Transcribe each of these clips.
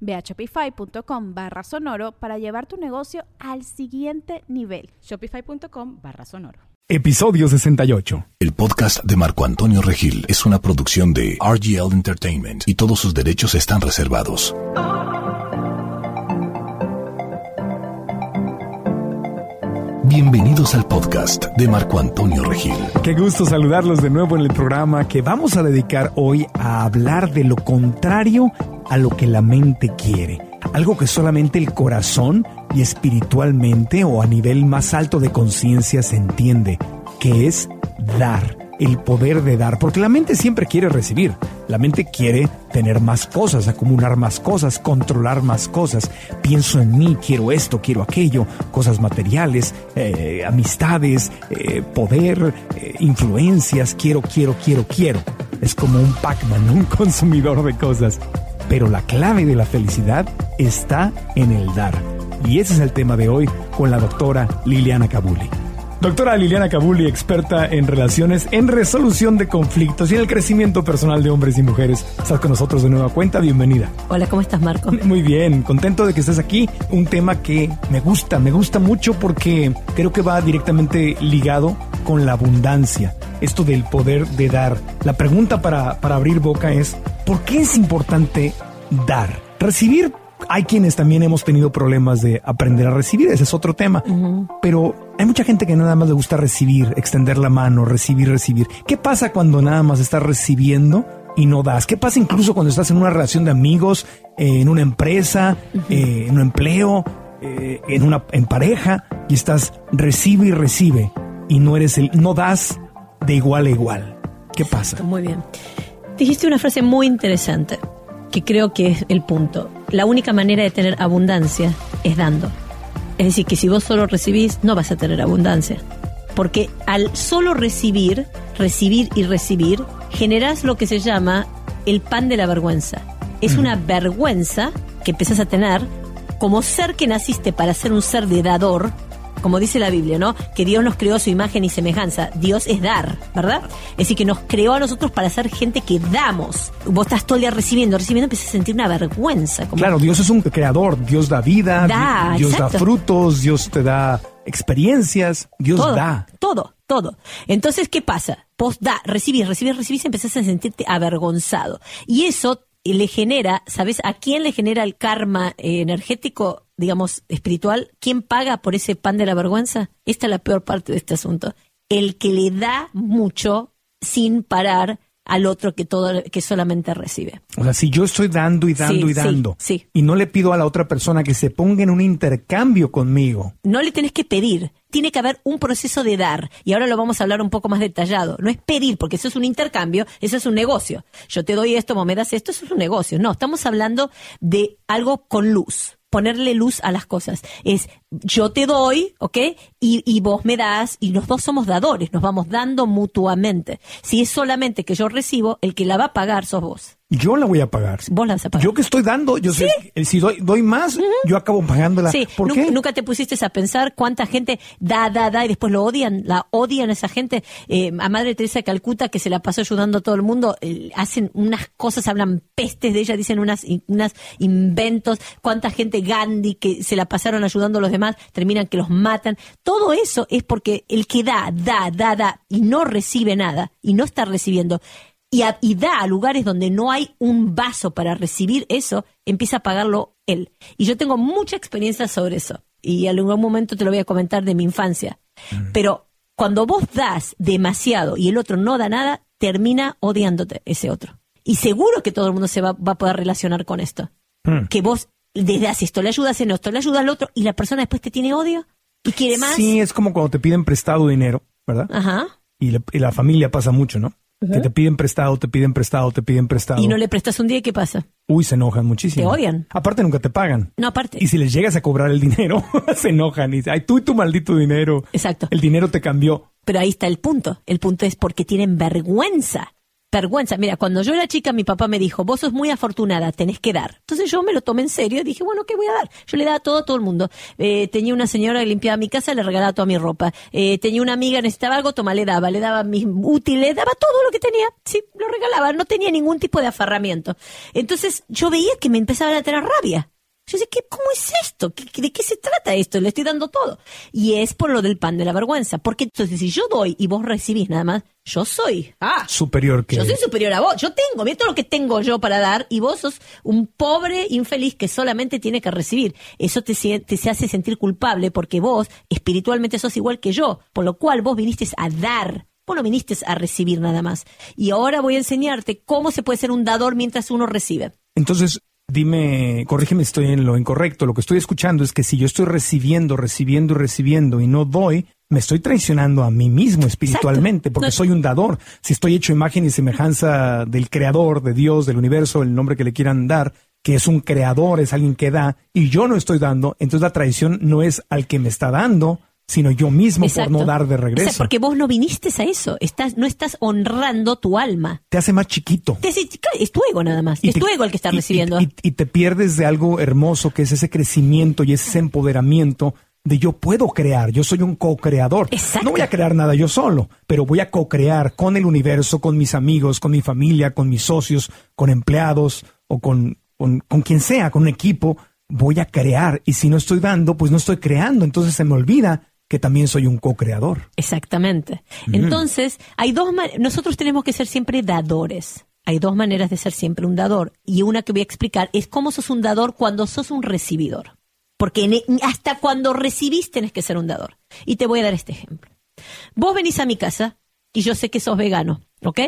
Ve a shopify.com barra sonoro para llevar tu negocio al siguiente nivel. Shopify.com barra sonoro. Episodio 68. El podcast de Marco Antonio Regil es una producción de RGL Entertainment y todos sus derechos están reservados. Bienvenidos al podcast de Marco Antonio Regil. Qué gusto saludarlos de nuevo en el programa que vamos a dedicar hoy a hablar de lo contrario a lo que la mente quiere. Algo que solamente el corazón y espiritualmente o a nivel más alto de conciencia se entiende, que es dar el poder de dar, porque la mente siempre quiere recibir, la mente quiere tener más cosas, acumular más cosas, controlar más cosas, pienso en mí, quiero esto, quiero aquello, cosas materiales, eh, amistades, eh, poder, eh, influencias, quiero, quiero, quiero, quiero. Es como un Pac-Man, un consumidor de cosas. Pero la clave de la felicidad está en el dar. Y ese es el tema de hoy con la doctora Liliana Kabuli. Doctora Liliana Kabuli, experta en relaciones, en resolución de conflictos y en el crecimiento personal de hombres y mujeres. Estás con nosotros de nueva cuenta, bienvenida. Hola, ¿cómo estás, Marco? Muy bien, contento de que estés aquí. Un tema que me gusta, me gusta mucho porque creo que va directamente ligado con la abundancia, esto del poder de dar. La pregunta para, para abrir boca es, ¿por qué es importante dar? Recibir hay quienes también hemos tenido problemas de aprender a recibir, ese es otro tema. Pero hay mucha gente que nada más le gusta recibir, extender la mano, recibir, recibir. ¿Qué pasa cuando nada más estás recibiendo y no das? ¿Qué pasa incluso cuando estás en una relación de amigos, eh, en una empresa, eh, en un empleo, eh, en una en pareja y estás recibe y recibe y no eres el no das de igual a igual? ¿Qué pasa? Muy bien. Dijiste una frase muy interesante que creo que es el punto. La única manera de tener abundancia es dando. Es decir, que si vos solo recibís, no vas a tener abundancia. Porque al solo recibir, recibir y recibir, generás lo que se llama el pan de la vergüenza. Es una vergüenza que empezás a tener como ser que naciste para ser un ser de dador, como dice la Biblia, ¿no? Que Dios nos creó a su imagen y semejanza. Dios es dar, ¿verdad? Es decir, que nos creó a nosotros para ser gente que damos. Vos estás todo el día recibiendo, recibiendo, empiezas a sentir una vergüenza. Como, Claro, Dios es un creador, Dios da vida, Da, Dios da frutos, Dios te da experiencias, Dios todo, da. todo, todo. Entonces, ¿qué pasa? Vos da, recibís, recibís, recibís, empezás a sentirte avergonzado. Y eso le genera, ¿sabes a quién le genera el karma eh, energético, digamos, espiritual? ¿Quién paga por ese pan de la vergüenza? Esta es la peor parte de este asunto. El que le da mucho sin parar al otro que todo que solamente recibe. O sea, si yo estoy dando y dando Sí, y dando sí, sí. y no le pido a la otra persona que se ponga en un intercambio conmigo, No le tenés que pedir, tiene que haber un proceso de dar. Y ahora lo vamos a hablar un poco más detallado. No es pedir, porque eso es un intercambio, eso es un negocio. Yo te doy esto, vos me das esto, eso es un negocio. No, estamos hablando de algo con luz. Ponerle luz a las cosas. Es yo te doy, ¿ok? Y, y vos me das, y los dos somos dadores, nos vamos dando mutuamente. Si es solamente que yo recibo, el que la va a pagar sos vos. Yo la voy a pagar. Vos la vas a pagar. Yo que estoy dando, yo sé, que si doy, doy más, yo acabo pagándola. Sí, ¿Por qué? nunca te pusiste a pensar cuánta gente da, da, da y después lo odian, la odian a esa gente. Eh, a Madre Teresa de Calcuta, que se la pasó ayudando a todo el mundo, eh, hacen unas cosas, hablan pestes de ella, dicen unas, unas inventos. Cuánta gente Gandhi que se la pasaron ayudando a los demás, terminan que los matan. Todo eso es porque el que da, da, da, da y no recibe nada y no está recibiendo y, a- y da a lugares donde no hay un vaso para recibir eso, empieza a pagarlo él. Y yo tengo mucha experiencia sobre eso. Y en algún momento te lo voy a comentar de mi infancia. Pero Cuando vos das demasiado y el otro no da nada, termina odiándote ese otro. Y seguro que todo el mundo se va, va a poder relacionar con esto. Hmm. Que vos le das esto, le ayudas en esto, le ayudas al otro y la persona después te tiene odio y quiere más. Sí, es como cuando te piden prestado dinero, ¿verdad? Ajá. Y, la- y la familia pasa mucho, ¿no? Que te piden prestado, te piden prestado, te piden prestado. Y no le prestas un día y ¿qué pasa? Uy, se enojan muchísimo. Te odian. Aparte nunca te pagan. No, aparte. Y si les llegas a cobrar el dinero, se enojan y dicen, ay, tú y tu maldito dinero. Exacto. El dinero te cambió. Pero ahí está el punto. El punto es porque tienen vergüenza. Vergüenza. Mira, cuando yo era chica, mi papá me dijo, vos sos muy afortunada, tenés que dar. Entonces yo me lo tomé en serio y dije, bueno, ¿qué voy a dar? Yo le daba todo a todo el mundo. Eh, tenía una señora que limpiaba mi casa, le regalaba toda mi ropa. Eh, tenía una amiga, necesitaba algo, toma, le daba. Le daba mis útiles, daba todo lo que tenía. Sí, lo regalaba. No tenía ningún tipo de aferramiento. Entonces yo veía que me empezaban a tener rabia. Yo decía, ¿qué, ¿cómo es esto? ¿Qué- ¿De qué se trata esto? Le estoy dando todo. Y es por lo del pan de la vergüenza. Porque entonces si yo doy y vos recibís nada más, yo soy. Ah, Superior que... yo soy superior a vos. Yo tengo, mira todo lo que tengo yo para dar y vos sos un pobre infeliz que solamente tiene que recibir. Eso te, te se hace sentir culpable porque vos espiritualmente sos igual que yo. Por lo cual vos viniste a dar. Vos no viniste a recibir nada más. Y ahora voy a enseñarte cómo se puede ser un dador mientras uno recibe. Entonces, dime, corrígeme si estoy en lo incorrecto. Lo que estoy escuchando es que si yo estoy recibiendo, recibiendo y recibiendo y no doy, me estoy traicionando a mí mismo espiritualmente, Exacto. porque No- soy un dador. Si estoy hecho imagen y semejanza del creador, de Dios, del universo, el nombre que le quieran dar, que es un creador, es alguien que da, y yo no estoy dando, entonces la traición no es al que me está dando, sino yo mismo Exacto. por no dar de O sea, regreso. porque vos no viniste a eso. Estás, no estás honrando tu alma. Te hace más chiquito. Te- Es tu ego nada más. Y es te- tu ego el que está y- y- recibiendo. Y, y te pierdes de algo hermoso que es ese crecimiento y ese empoderamiento de yo puedo crear, yo soy un co-creador. Exacto. No voy a crear nada yo solo, pero voy a co-crear con el universo, con mis amigos, con mi familia, con mis socios, con empleados o con, con, con quien sea, con un equipo. Voy a crear y si no estoy dando, pues no estoy creando. Entonces se me olvida que también soy un co-creador. Exactamente. Entonces, hay dos nosotros tenemos que ser siempre dadores. Hay dos maneras de ser siempre un dador. Y una que voy a explicar es cómo sos un dador cuando sos un recibidor. Porque en- e, hasta cuando recibís tenés que ser un dador. Y te voy a dar este ejemplo. Vos venís a mi casa y yo sé que sos vegano, ¿ok?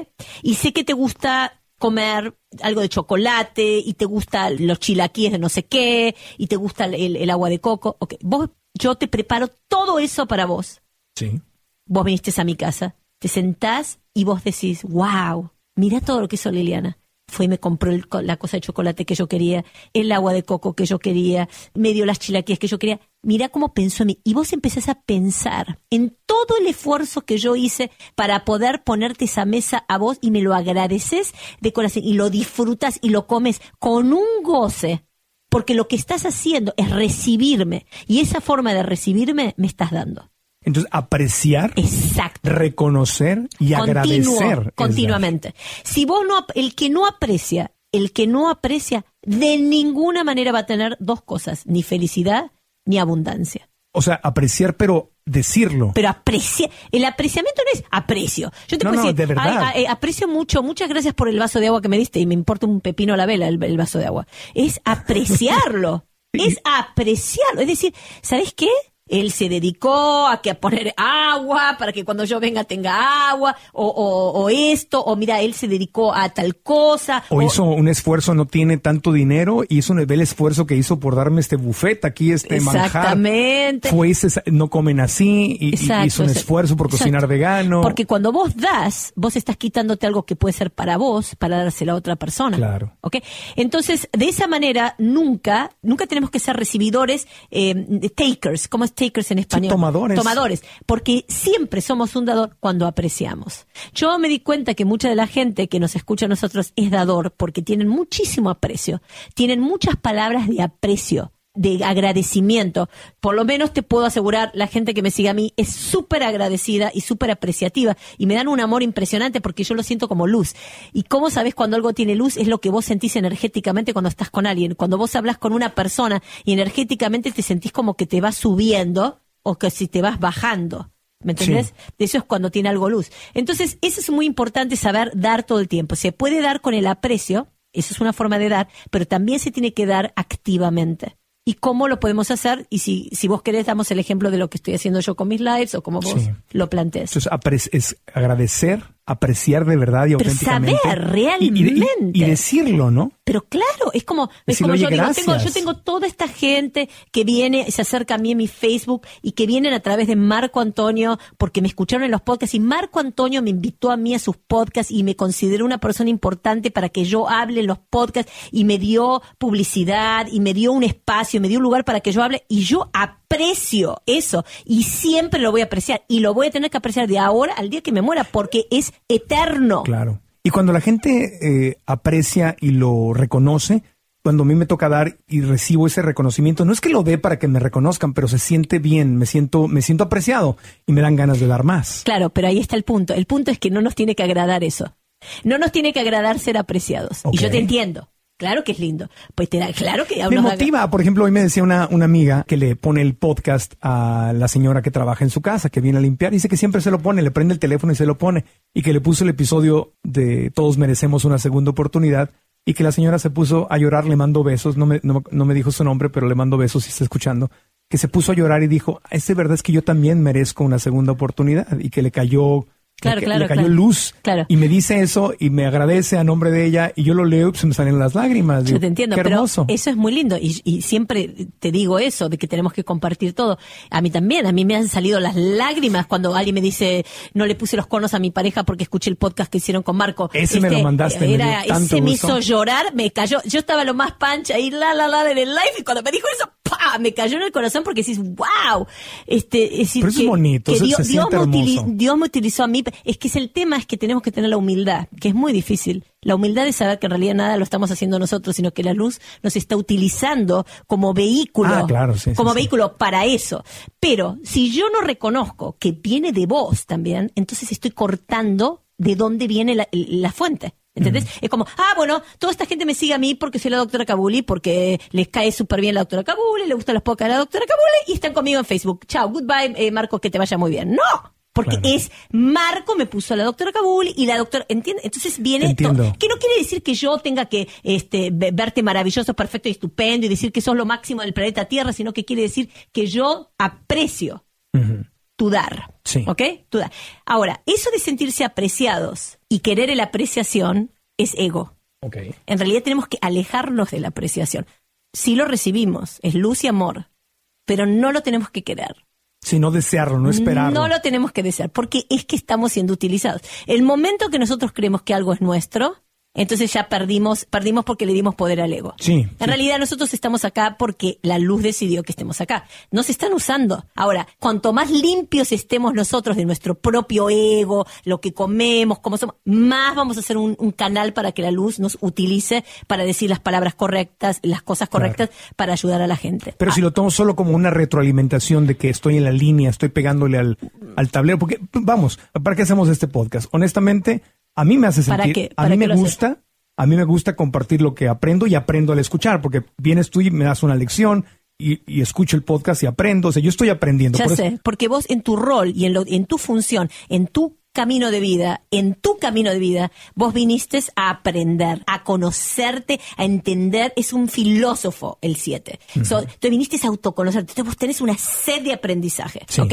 Y sé que te gusta comer algo de chocolate y te gustan los chilaquíes de no sé qué y te gusta el, el agua de coco. Ok, vos, yo te preparo todo eso para vos Sí. vos viniste a mi casa, te sentás y vos decís, wow, mira todo lo que hizo Liliana. Fue y me compró el la cosa de chocolate que yo quería, el agua de coco que yo quería, me dio las chilaquías que yo quería. Mira cómo pensó en mí. Y vos empezás a pensar en todo el esfuerzo que yo hice para poder ponerte esa mesa a vos y me lo agradeces de corazón y lo disfrutas y lo comes con un goce. Porque lo que estás haciendo es recibirme. Y esa forma de recibirme me estás dando. Entonces, apreciar, Exacto. reconocer y Continuo, agradecer. continuamente. Si vos no, el que no aprecia, el que no aprecia, de ninguna manera va a tener dos cosas, ni felicidad ni abundancia. O sea, apreciar, pero decirlo. Pero aprecia, el apreciamiento no es aprecio. Yo te No, puedo no, decir, de verdad. "Ay, ay, aprecio mucho, muchas gracias por el vaso de agua que me diste y me importa un pepino a la vela el, el vaso de agua. Es apreciarlo, es apreciarlo. Es decir, ¿sabes qué? Él se dedicó a que a poner agua para que cuando yo venga tenga agua, o, o- o esto, o mira, él se dedicó a tal cosa. O hizo un esfuerzo, no tiene tanto dinero, y hizo un, el esfuerzo que hizo por darme este buffet aquí, este manjar. Exactamente. Fue ese, no comen así, y, y Exacto, hizo un esfuerzo por cocinar Exacto. vegano. Porque cuando vos das, vos estás quitándote algo que puede ser para vos, para dárselo a otra persona. Claro. ¿Ok? Entonces, de esa manera, nunca, nunca tenemos que ser recibidores, eh, takers. ¿Cómo es takers en español? tomadores. Tomadores. Porque siempre somos un dador cuando apreciamos. Yo me di cuenta que mucha de la gente que nos escucha a nosotros es dador porque tienen muchísimo aprecio. Tienen muchas palabras de aprecio de agradecimiento. Por lo menos te puedo asegurar, la gente que me sigue a mí es súper agradecida y súper apreciativa y me dan un amor impresionante porque yo lo siento como luz. ¿Y cómo sabes cuando algo tiene luz? Es lo que vos sentís energéticamente cuando estás con alguien. Cuando vos hablas con una persona y energéticamente te sentís como que te vas subiendo o que si te vas bajando. ¿Me entendés? Sí. Eso es cuando tiene algo luz. Entonces, eso es muy importante saber dar todo el tiempo. Se puede dar con el aprecio, eso es una forma de dar, pero también se tiene que dar activamente. Y cómo lo podemos hacer. Y si, si vos querés, damos el ejemplo de lo que estoy haciendo yo con mis lives o como vos Sí. lo plantees. Entonces, es agradecer, apreciar de verdad y Pero auténticamente. saber Y- y- y- realmente. y decirlo, ¿no? Pero claro, es como, es Decirle, como yo "Oye, digo, tengo, gracias". yo tengo toda esta gente que viene, se acerca a mí en mi Facebook y que vienen a través de Marco Antonio porque me escucharon en los podcasts y Marco Antonio me invitó a mí a sus podcasts y me consideró una persona importante para que yo hable en los podcasts y me dio publicidad y me dio un espacio, me dio un lugar para que yo hable y yo aprecio eso y siempre lo voy a apreciar y lo voy a tener que apreciar de ahora al día que me muera porque es eterno. Claro. Y cuando la gente eh, aprecia y lo reconoce, cuando a mí me toca dar y recibo ese reconocimiento, no es que lo dé para que me reconozcan, pero se siente bien, me siento, me siento apreciado y me dan ganas de dar más. Claro, pero ahí está el punto. El punto es que no nos tiene que agradar eso. No nos tiene que agradar ser apreciados. Y yo te entiendo. Claro que es lindo. Pues te da, claro que Me motiva, por ejemplo, hoy me decía una, una amiga que le pone el podcast a la señora que trabaja en su casa, que viene a limpiar, dice que siempre se lo pone, le prende el teléfono y se lo pone, y que le puso el episodio de Todos merecemos una segunda oportunidad, y que la señora se puso a llorar, le mando besos, no me, no, no me dijo su nombre, pero le mando besos si está escuchando, que se puso a llorar y dijo, es de verdad es que yo también merezco una segunda oportunidad, y que le cayó... Claro, le, claro, le cayó claro. luz Claro. y me dice eso y me agradece a nombre de ella y yo lo leo y se me salen las lágrimas. Yo te entiendo, Qué pero hermoso. eso es muy lindo y, y siempre te digo eso, de que tenemos que compartir todo. A mí también, a mí me han salido las lágrimas cuando alguien me dice, no le puse los conos a mi pareja porque escuché el podcast que hicieron con Marco. Este, Ese me lo mandaste, Era, ese me hizo llorar, me cayó, yo estaba lo más pancha ahí, la, la, la, en el live y cuando me dijo eso, me cayó en el corazón porque decís, wow. Este, es decir, Pero eso es bonito, que se- Dios, se Dios me. Dios utilizó a mí. Es que es el tema es que tenemos que tener la humildad, que es muy difícil. La humildad de saber que en realidad nada lo estamos haciendo nosotros, sino que la luz nos está utilizando como vehículo. Ah, claro, sí, sí, como sí. vehículo para eso. Pero si yo no reconozco que viene de vos también, entonces estoy cortando de dónde viene la, la fuente. ¿Entendés? Es como, ah, bueno, toda esta gente me sigue a mí porque soy la doctora Kabuli, porque les cae súper bien la doctora Kabuli, le gustan los podcasts de la doctora Kabuli y están conmigo en Facebook. Chao, goodbye, eh, Marco, que te vaya muy bien. No, porque Claro. es Marco me puso a la doctora Kabuli y la doctora, ¿entiendes? Entonces viene. Que no quiere decir que yo tenga que este, ve- verte maravilloso, perfecto y estupendo y decir que sos lo máximo del planeta Tierra, sino que quiere decir que yo aprecio tu dar. Sí. ¿Ok? Tu dar. Ahora, eso de sentirse apreciados y querer la apreciación es ego. Ok. En realidad tenemos que alejarnos de la apreciación. Si lo recibimos, es luz y amor, pero no lo tenemos que querer. Sí, no desearlo, no esperarlo. No lo tenemos que desear, porque es que estamos siendo utilizados. El momento que nosotros creemos que algo es nuestro, entonces ya perdimos, perdimos porque le dimos poder al ego. Sí, En sí. realidad nosotros estamos acá porque la luz decidió que estemos acá. Nos están usando. Ahora, cuanto más limpios estemos nosotros de nuestro propio ego, lo que comemos, cómo somos, más vamos a hacer un, un canal para que la luz nos utilice para decir las palabras correctas, las cosas correctas, para ayudar a la gente. Pero si lo tomo solo como una retroalimentación de que estoy en la línea, estoy pegándole al, al tablero, porque vamos, ¿para qué hacemos este podcast? Honestamente, a mí me hace ¿Para sentir, qué? a ¿Para mí me haces? gusta, a mí me gusta compartir lo que aprendo y aprendo al escuchar, porque vienes tú y me das una lección y, y escucho el podcast y aprendo, o sea, yo estoy aprendiendo. Ya Por eso- sé, porque vos en tu rol y en, lo, en tu función, en tu camino de vida, en tu camino de vida, vos viniste a aprender, a conocerte, a entender. Es un filósofo el 7. So, tú viniste a autoconocerte. Entonces vos tenés una sed de aprendizaje. Sí. ¿ok?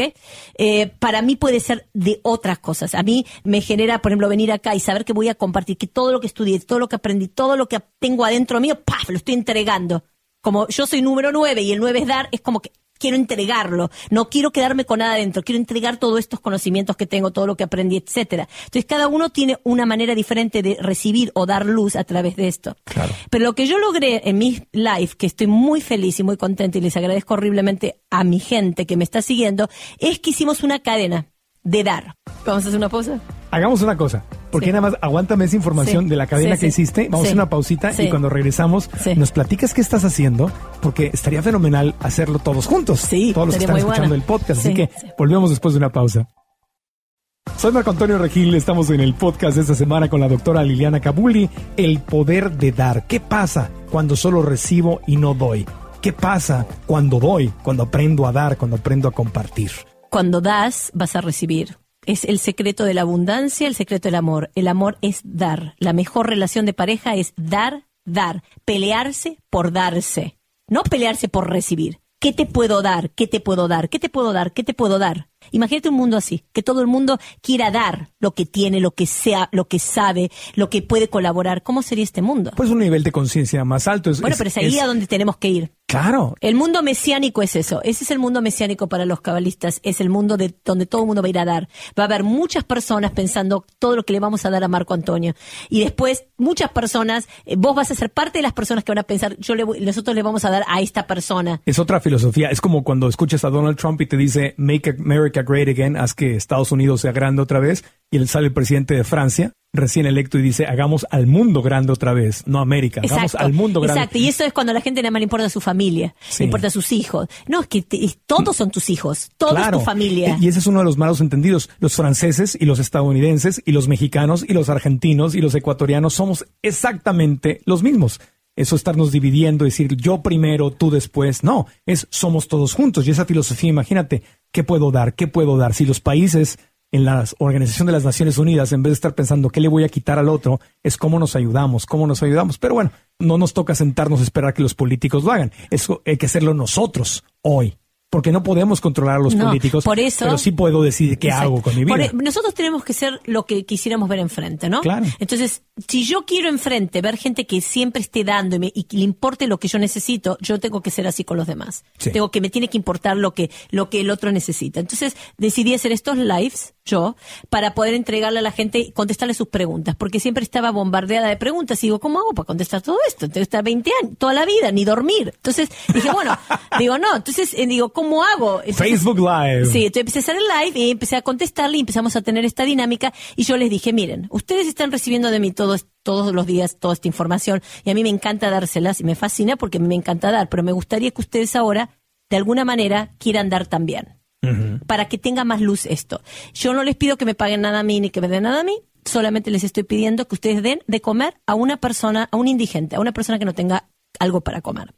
Eh, para mí puede ser de otras cosas. A mí me genera, por ejemplo, venir acá y saber que voy a compartir, que todo lo que estudié, todo lo que aprendí, todo lo que tengo adentro mío, ¡paf! lo estoy entregando. Como yo soy número 9 y el 9 es dar, es como que quiero entregarlo, no quiero quedarme con nada adentro, quiero entregar todos estos conocimientos que tengo, todo lo que aprendí, etcétera. Entonces cada uno tiene una manera diferente de recibir o dar luz a través de esto. Claro. Pero lo que yo logré en mi live, que estoy muy feliz y muy contenta y les agradezco horriblemente a mi gente que me está siguiendo, es que hicimos una cadena de dar. Vamos a hacer una pausa. Hagamos una cosa, porque Sí. nada más aguántame esa información Sí, de la cadena sí, que sí. hiciste. Vamos a una pausita Sí. y cuando regresamos Sí. nos platicas qué estás haciendo, porque estaría fenomenal hacerlo todos juntos. Sí, todos los que están escuchando el podcast. Sí, Así que sí. volvemos después de una pausa. Soy Marco Antonio Regil, estamos en el podcast de esta semana con la doctora Liliana Cabuli, El poder de dar. ¿Qué pasa cuando solo recibo y no doy? ¿Qué pasa cuando doy, cuando aprendo a dar, cuando aprendo a compartir? Cuando das, vas a recibir. Es el secreto de la abundancia, el secreto del amor. El amor es dar. La mejor relación de pareja es dar, dar. Pelearse por darse. no pelearse por recibir. ¿Qué te puedo dar? ¿Qué te puedo dar? ¿Qué te puedo dar? ¿Qué te puedo dar? Imagínate un mundo así, que todo el mundo quiera dar lo que tiene, lo que sea, lo que sabe, lo que puede colaborar. ¿Cómo sería este mundo? Pues un nivel de conciencia más alto. Es, bueno, pero es ahí a donde tenemos que ir. Claro. El mundo mesiánico es eso. Ese es el mundo mesiánico para los cabalistas. Es el mundo de donde todo el mundo va a ir a dar. Va a haber muchas personas pensando todo lo que le vamos a dar a Marco Antonio. Y después muchas personas, eh, vos vas a ser parte de las personas que van a pensar, yo le voy- nosotros le vamos a dar a esta persona. Es otra filosofía. Es como cuando escuchas a Donald Trump y te dice Make America Great Again, haz que Estados Unidos sea grande otra vez. Y él sale el presidente de Francia, recién electo, y dice hagamos al mundo grande otra vez, no América, hagamos al mundo grande. Exacto. Y eso es cuando a la gente nada más le importa a su familia, Sí. le importa a sus hijos. No, es que todos son tus hijos, todos Claro. tu familia. Y ese es uno de los malos entendidos. Los franceses y los estadounidenses y los mexicanos y los argentinos y los ecuatorianos somos exactamente los mismos. Eso estarnos dividiendo, decir yo primero, tú después. No, es somos todos juntos. Y esa filosofía, imagínate, ¿qué puedo dar? ¿Qué puedo dar? Si los países en la Organización de las Naciones Unidas, en vez de estar pensando qué le voy a quitar al otro, es cómo nos ayudamos, cómo nos ayudamos. Pero bueno, no nos toca sentarnos a esperar que los políticos lo hagan. Eso hay que hacerlo nosotros hoy. Porque no podemos controlar a los No, políticos, por eso- pero sí puedo decidir qué Exacto. hago con mi vida. Por e- nosotros tenemos que ser lo que quisiéramos ver enfrente, ¿no? Claro. Entonces, si yo quiero enfrente ver gente que siempre esté dando y, me- y que le importe lo que yo necesito, yo tengo que ser así con los demás. Sí. Tengo que me tiene que importar lo que lo que el otro necesita. Entonces, decidí hacer estos lives yo para poder entregarle a la gente y contestarle sus preguntas, porque siempre estaba bombardeada de preguntas y digo, ¿cómo hago para contestar todo esto? Tengo que estar 20 años, toda la vida, ni dormir. Entonces, dije, bueno, digo, no, entonces eh, digo, ¿cómo hago? Entonces, Facebook Live. Sí, entonces empecé a hacer el live y empecé a contestarle y empezamos a tener esta dinámica y yo les dije, miren, ustedes están recibiendo de mí todos, todos los días toda esta información y a mí me encanta dárselas y me fascina porque a mí me encanta dar, pero me gustaría que ustedes ahora, de alguna manera, quieran dar también. Para que tenga más luz esto. Yo no les pido que me paguen nada a mí ni que me den nada a mí, solamente les estoy pidiendo que ustedes den de comer a una persona, a un indigente, a una persona que no tenga algo para comer.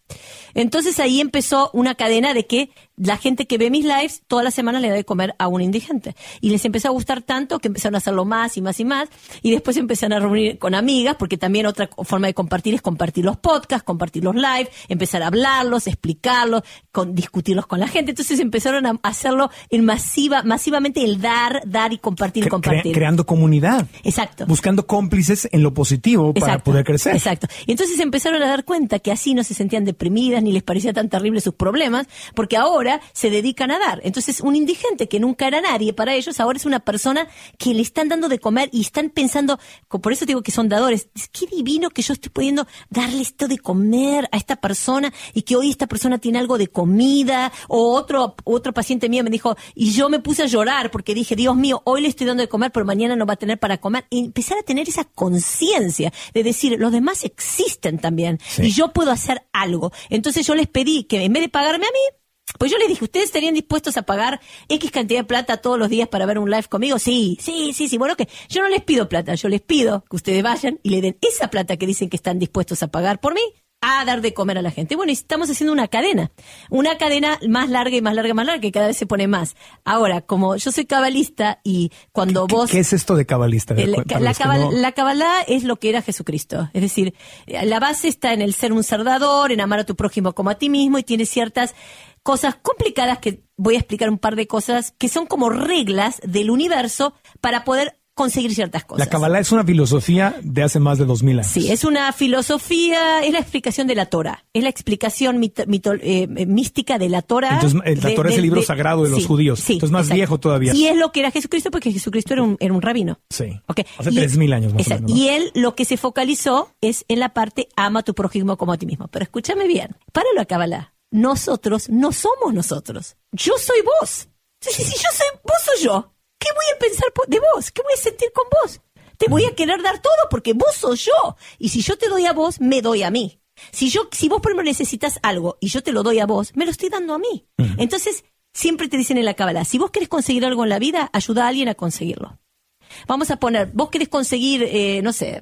Entonces ahí empezó una cadena de que la gente que ve mis lives toda la semana le da de comer a un indigente. Y les empezó a gustar tanto que empezaron a hacerlo más y más y más. Y después empezaron a reunir con amigas, porque también otra forma de compartir es compartir los podcasts, compartir los lives, empezar a hablarlos, explicarlos, con, discutirlos con la gente. Entonces empezaron a hacerlo en masiva, masivamente el dar, dar y compartir Cre- compartir. creando comunidad. Exacto. Buscando cómplices en lo positivo para poder crecer. Exacto. Y entonces empezaron a dar cuenta que así no se sentían deprimidas ni les parecía tan terrible sus problemas, porque ahora se dedican a dar. Entonces, un indigente que nunca era nadie para ellos, ahora es una persona que le están dando de comer y están pensando, por eso digo que son dadores, es qué divino que yo estoy pudiendo darle esto de comer a esta persona y que hoy esta persona tiene algo de comida, o otro, otro paciente mío me dijo, y yo me puse a llorar porque dije, Dios mío, hoy le estoy dando de comer, pero mañana no va a tener para comer. Y empezar a tener esa conciencia de decir, los demás existen también Sí. y yo puedo hacer algo. Entonces yo les pedí que en vez de pagarme a mí, pues yo les dije, ¿ustedes estarían dispuestos a pagar X cantidad de plata todos los días para ver un live conmigo? Sí, sí, sí, sí. Bueno, que yo no les pido plata, yo les pido que ustedes vayan y le den esa plata que dicen que están dispuestos a pagar por mí a dar de comer a la gente. Bueno, y estamos haciendo una cadena, una cadena más larga y más larga y más larga que cada vez se pone más. Ahora, como yo soy cabalista y cuando ¿Qué, vos... qué es esto de cabalista? El- la, cabal- no- la es lo que era Jesucristo. Es decir, eh, la base está en el ser un serdador, en amar a tu prójimo como a ti mismo y tiene ciertas cosas complicadas que voy a explicar un par de cosas que son como reglas del universo para poder conseguir ciertas cosas. La Kabbalah es una filosofía de hace más de dos mil años. Sí, es una filosofía, es la explicación de la Torah, es la explicación mito- mito- eh, eh, mística de la Torah. Entonces, eh, la de- Torah es de- el libro de- sagrado de los sí, judíos. sí, Entonces, más exacto. viejo todavía. Y es lo que era Jesucristo porque Jesucristo era un, era un rabino. Sí. Ok. Hace Y- 3.000 años más o exacto. menos, ¿no? Y él lo que se focalizó es en la parte ama a tu prójimo como a ti mismo. Pero escúchame bien, páralo a Kabbalah. Nosotros no somos nosotros. Yo soy vos. Si, si yo soy, vos soy yo. ¿Qué voy a pensar de vos? ¿Qué voy a sentir con vos? Te voy a querer dar todo porque vos sos yo. Y si yo te doy a vos, me doy a mí. Si yo, si vos por ejemplo necesitas algo y yo te lo doy a vos, me lo estoy dando a mí. Entonces, siempre te dicen en la cábala, si vos querés conseguir algo en la vida, ayuda a alguien a conseguirlo. Vamos a poner, vos querés conseguir, eh, no sé,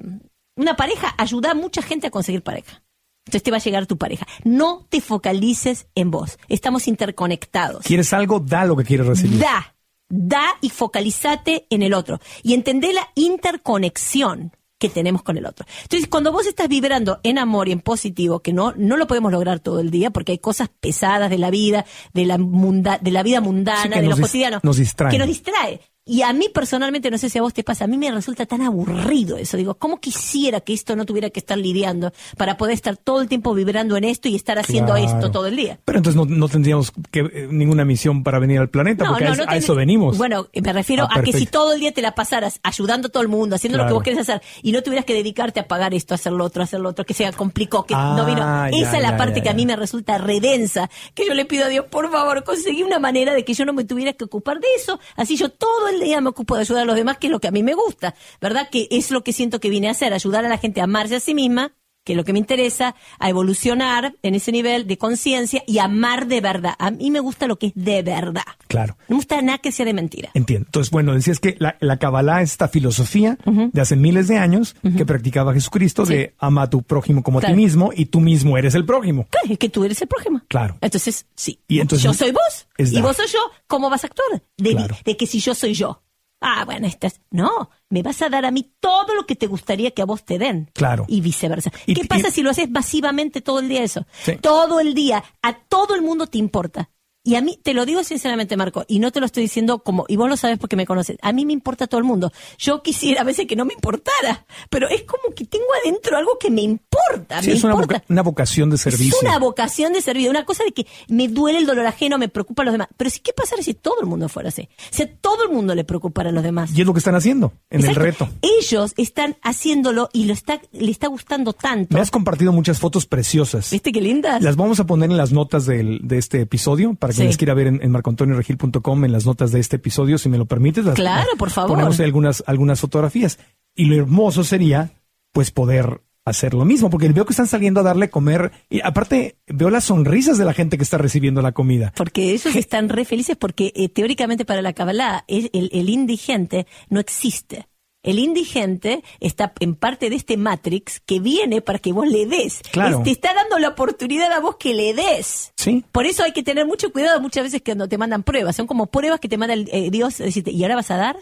una pareja, ayuda a mucha gente a conseguir pareja. Entonces te va a llegar tu pareja. No te focalices en vos. Estamos interconectados. ¿Quieres algo? Da lo que quieres recibir. Da, da y focalizate en el otro. Y entendé la interconexión. que tenemos con el otro. Entonces, cuando vos estás vibrando en amor y en positivo, que no, no lo podemos lograr todo el día, porque hay cosas pesadas de la vida, de la, munda, de la vida mundana, Sí, de lo cotidiano, nos que nos distrae. Y a mí personalmente, no sé si a vos te pasa, a mí me resulta tan aburrido eso. Digo, ¿cómo quisiera que esto no tuviera que estar lidiando para poder estar todo el tiempo vibrando en esto y estar haciendo Claro. esto todo el día? Pero entonces no, no tendríamos que, eh, ninguna misión para venir al planeta, porque a, eso- a ten- eso venimos. Bueno, me refiero Ah, a que si todo el día te la pasaras ayudando a todo el mundo, haciendo lo que vos querés hacer, y no tuvieras que dedicarte a pagar esto, hacer lo otro, hacer lo otro, que se complicó, que Ah, no vino. ya, Esa es la parte ya, que a mí me resulta redensa, que yo le pido a Dios, por favor, conseguí una manera de que yo no me tuviera que ocupar de eso, así yo todo el día me ocupo de ayudar a los demás, que es lo que a mí me gusta, ¿verdad? Que es lo que siento que vine a hacer, ayudar a la gente a amarse a sí misma, que lo que me interesa, a evolucionar en ese nivel de conciencia y amar de verdad. A mí me gusta lo que es de verdad. Claro. No me gusta nada que sea de mentira. Entiendo. Entonces, bueno, decías que la, la Kabbalah es esta filosofía de hace miles de años que practicaba Jesucristo Sí. de ama a tu prójimo como a Claro. ti mismo y tú mismo eres el prójimo. Claro, es que tú eres el prójimo. Claro. Entonces, sí. Y entonces- yo soy vos y vos soy yo. ¿Cómo vas a actuar? De, Claro. de que si yo soy yo. Ah, bueno, estás. No, me vas a dar a mí todo lo que te gustaría que a vos te den. Claro. Y viceversa. Y- ¿Qué pasa si lo haces masivamente todo el día eso? Sí. Todo el día. A todo el mundo te importa. Y a mí, te lo digo sinceramente, Marco, y no te lo estoy diciendo como, y vos lo sabes porque me conoces, a mí me importa todo el mundo. Yo quisiera a veces que no me importara, pero es como que tengo adentro algo que me importa, Sí, me es una, importa. voca- una vocación de servicio. Es una vocación de servicio, una cosa de que me duele el dolor ajeno, me preocupa a los demás. Pero sí, ¿qué pasaría si todo el mundo fuera así? Si a todo el mundo le preocupara a los demás. Y es lo que están haciendo en Exacto. el reto. Ellos están haciéndolo y lo está, le está gustando tanto. Me has compartido muchas fotos preciosas. ¿Viste qué lindas? Las vamos a poner en las notas del- de este episodio para que Sí. les quiera ver en, en marcoantonioregil.com en las notas de este episodio, si me lo permites. Las- Claro, por favor. Ponemos ahí algunas, algunas fotografías. Y lo hermoso sería, pues, poder hacer lo mismo, porque veo que están saliendo a darle a comer. Y aparte, veo las sonrisas de la gente que está recibiendo la comida. Porque ellos están re felices porque eh, teóricamente para la Kabbalah el indigente no existe. El indigente está en parte de este Matrix que viene para que vos le des. Claro. Es- te está dando la oportunidad a vos que le des. Sí. Por eso hay que tener mucho cuidado muchas veces cuando te mandan pruebas. Son como pruebas que te manda el, eh, Dios. Decirte, ¿y ahora vas a dar?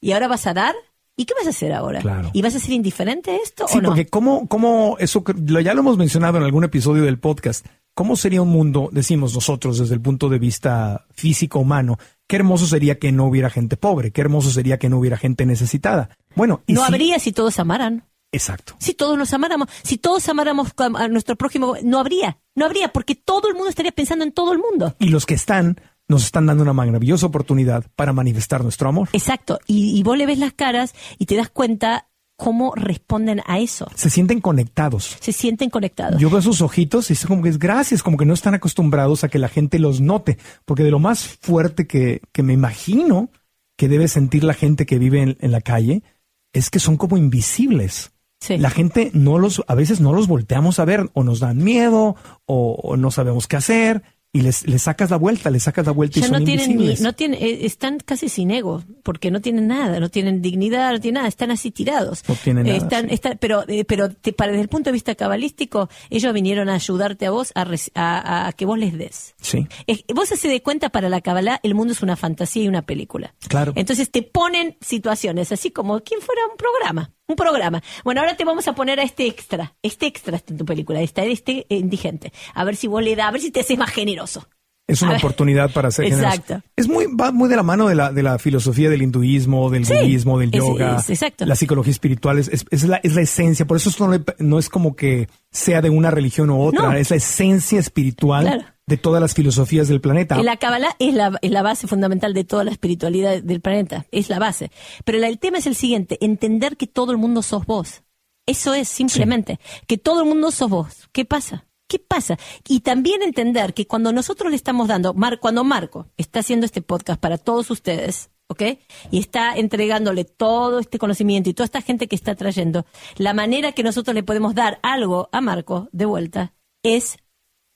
¿Y ahora vas a dar? ¿Y qué vas a hacer ahora? Claro. ¿Y vas a ser indiferente a esto Sí, o no? porque cómo, cómo eso ya lo hemos mencionado en algún episodio del podcast. ¿Cómo sería un mundo, decimos nosotros, desde el punto de vista físico humano? Qué hermoso sería que no hubiera gente pobre, qué hermoso sería que no hubiera gente necesitada. Bueno, y no habría si todos amaran. Exacto. Si todos nos amáramos, si todos amáramos a nuestro prójimo, no habría, no habría, porque todo el mundo estaría pensando en todo el mundo. Y los que están, nos están dando una maravillosa oportunidad para manifestar nuestro amor. Exacto, y, y vos le ves las caras y te das cuenta cómo responden a eso. Se sienten conectados. Se sienten conectados. Yo veo sus ojitos y es como que es gracias, como que no están acostumbrados a que la gente los note, porque de lo más fuerte que, que me imagino que debe sentir la gente que vive en, en la calle es que son como invisibles. Sí. La gente no los, a veces no los volteamos a ver, o nos dan miedo, o, o no sabemos qué hacer, y les, les sacas la vuelta, les sacas la vuelta y son no tienen ni, no tienen, eh, están casi sin ego, porque no tienen nada, no tienen dignidad, no tienen nada, están así tirados. No tienen nada, están, sí. están- pero, eh, pero te- para desde el punto de vista cabalístico, ellos vinieron a ayudarte a vos a, a- a que vos les des. Sí, Es- vos se de cuenta para la Kabbalah, el mundo es una fantasía y una película. claro. Entonces te ponen situaciones, así como quien fuera un programa. Un programa. Bueno, ahora te vamos a poner a este extra. Este extra en tu película. Está este eh, indigente. A ver si vos le das, a ver si te haces más generoso. Es una oportunidad para ser generoso. Exacto. Es muy, va muy de la mano de la, de la filosofía del hinduismo, del Sí, budismo, del yoga, es- exacto. la psicología espiritual, es, es, la, es la esencia. Por eso esto no, le- no es como que sea de una religión u otra, No. es la esencia espiritual Claro. de todas las filosofías del planeta. La Kabbalah es la, es la base fundamental de toda la espiritualidad del planeta. Es la base. Pero la- el tema es el siguiente: entender que todo el mundo sos vos. Eso es simplemente. Que todo el mundo sos vos. ¿Qué pasa? ¿Qué pasa? Y también entender que cuando nosotros le estamos dando, Mar, cuando Marco está haciendo este podcast para todos ustedes, ¿ok? Y está entregándole todo este conocimiento y toda esta gente que está trayendo, la manera que nosotros le podemos dar algo a Marco de vuelta es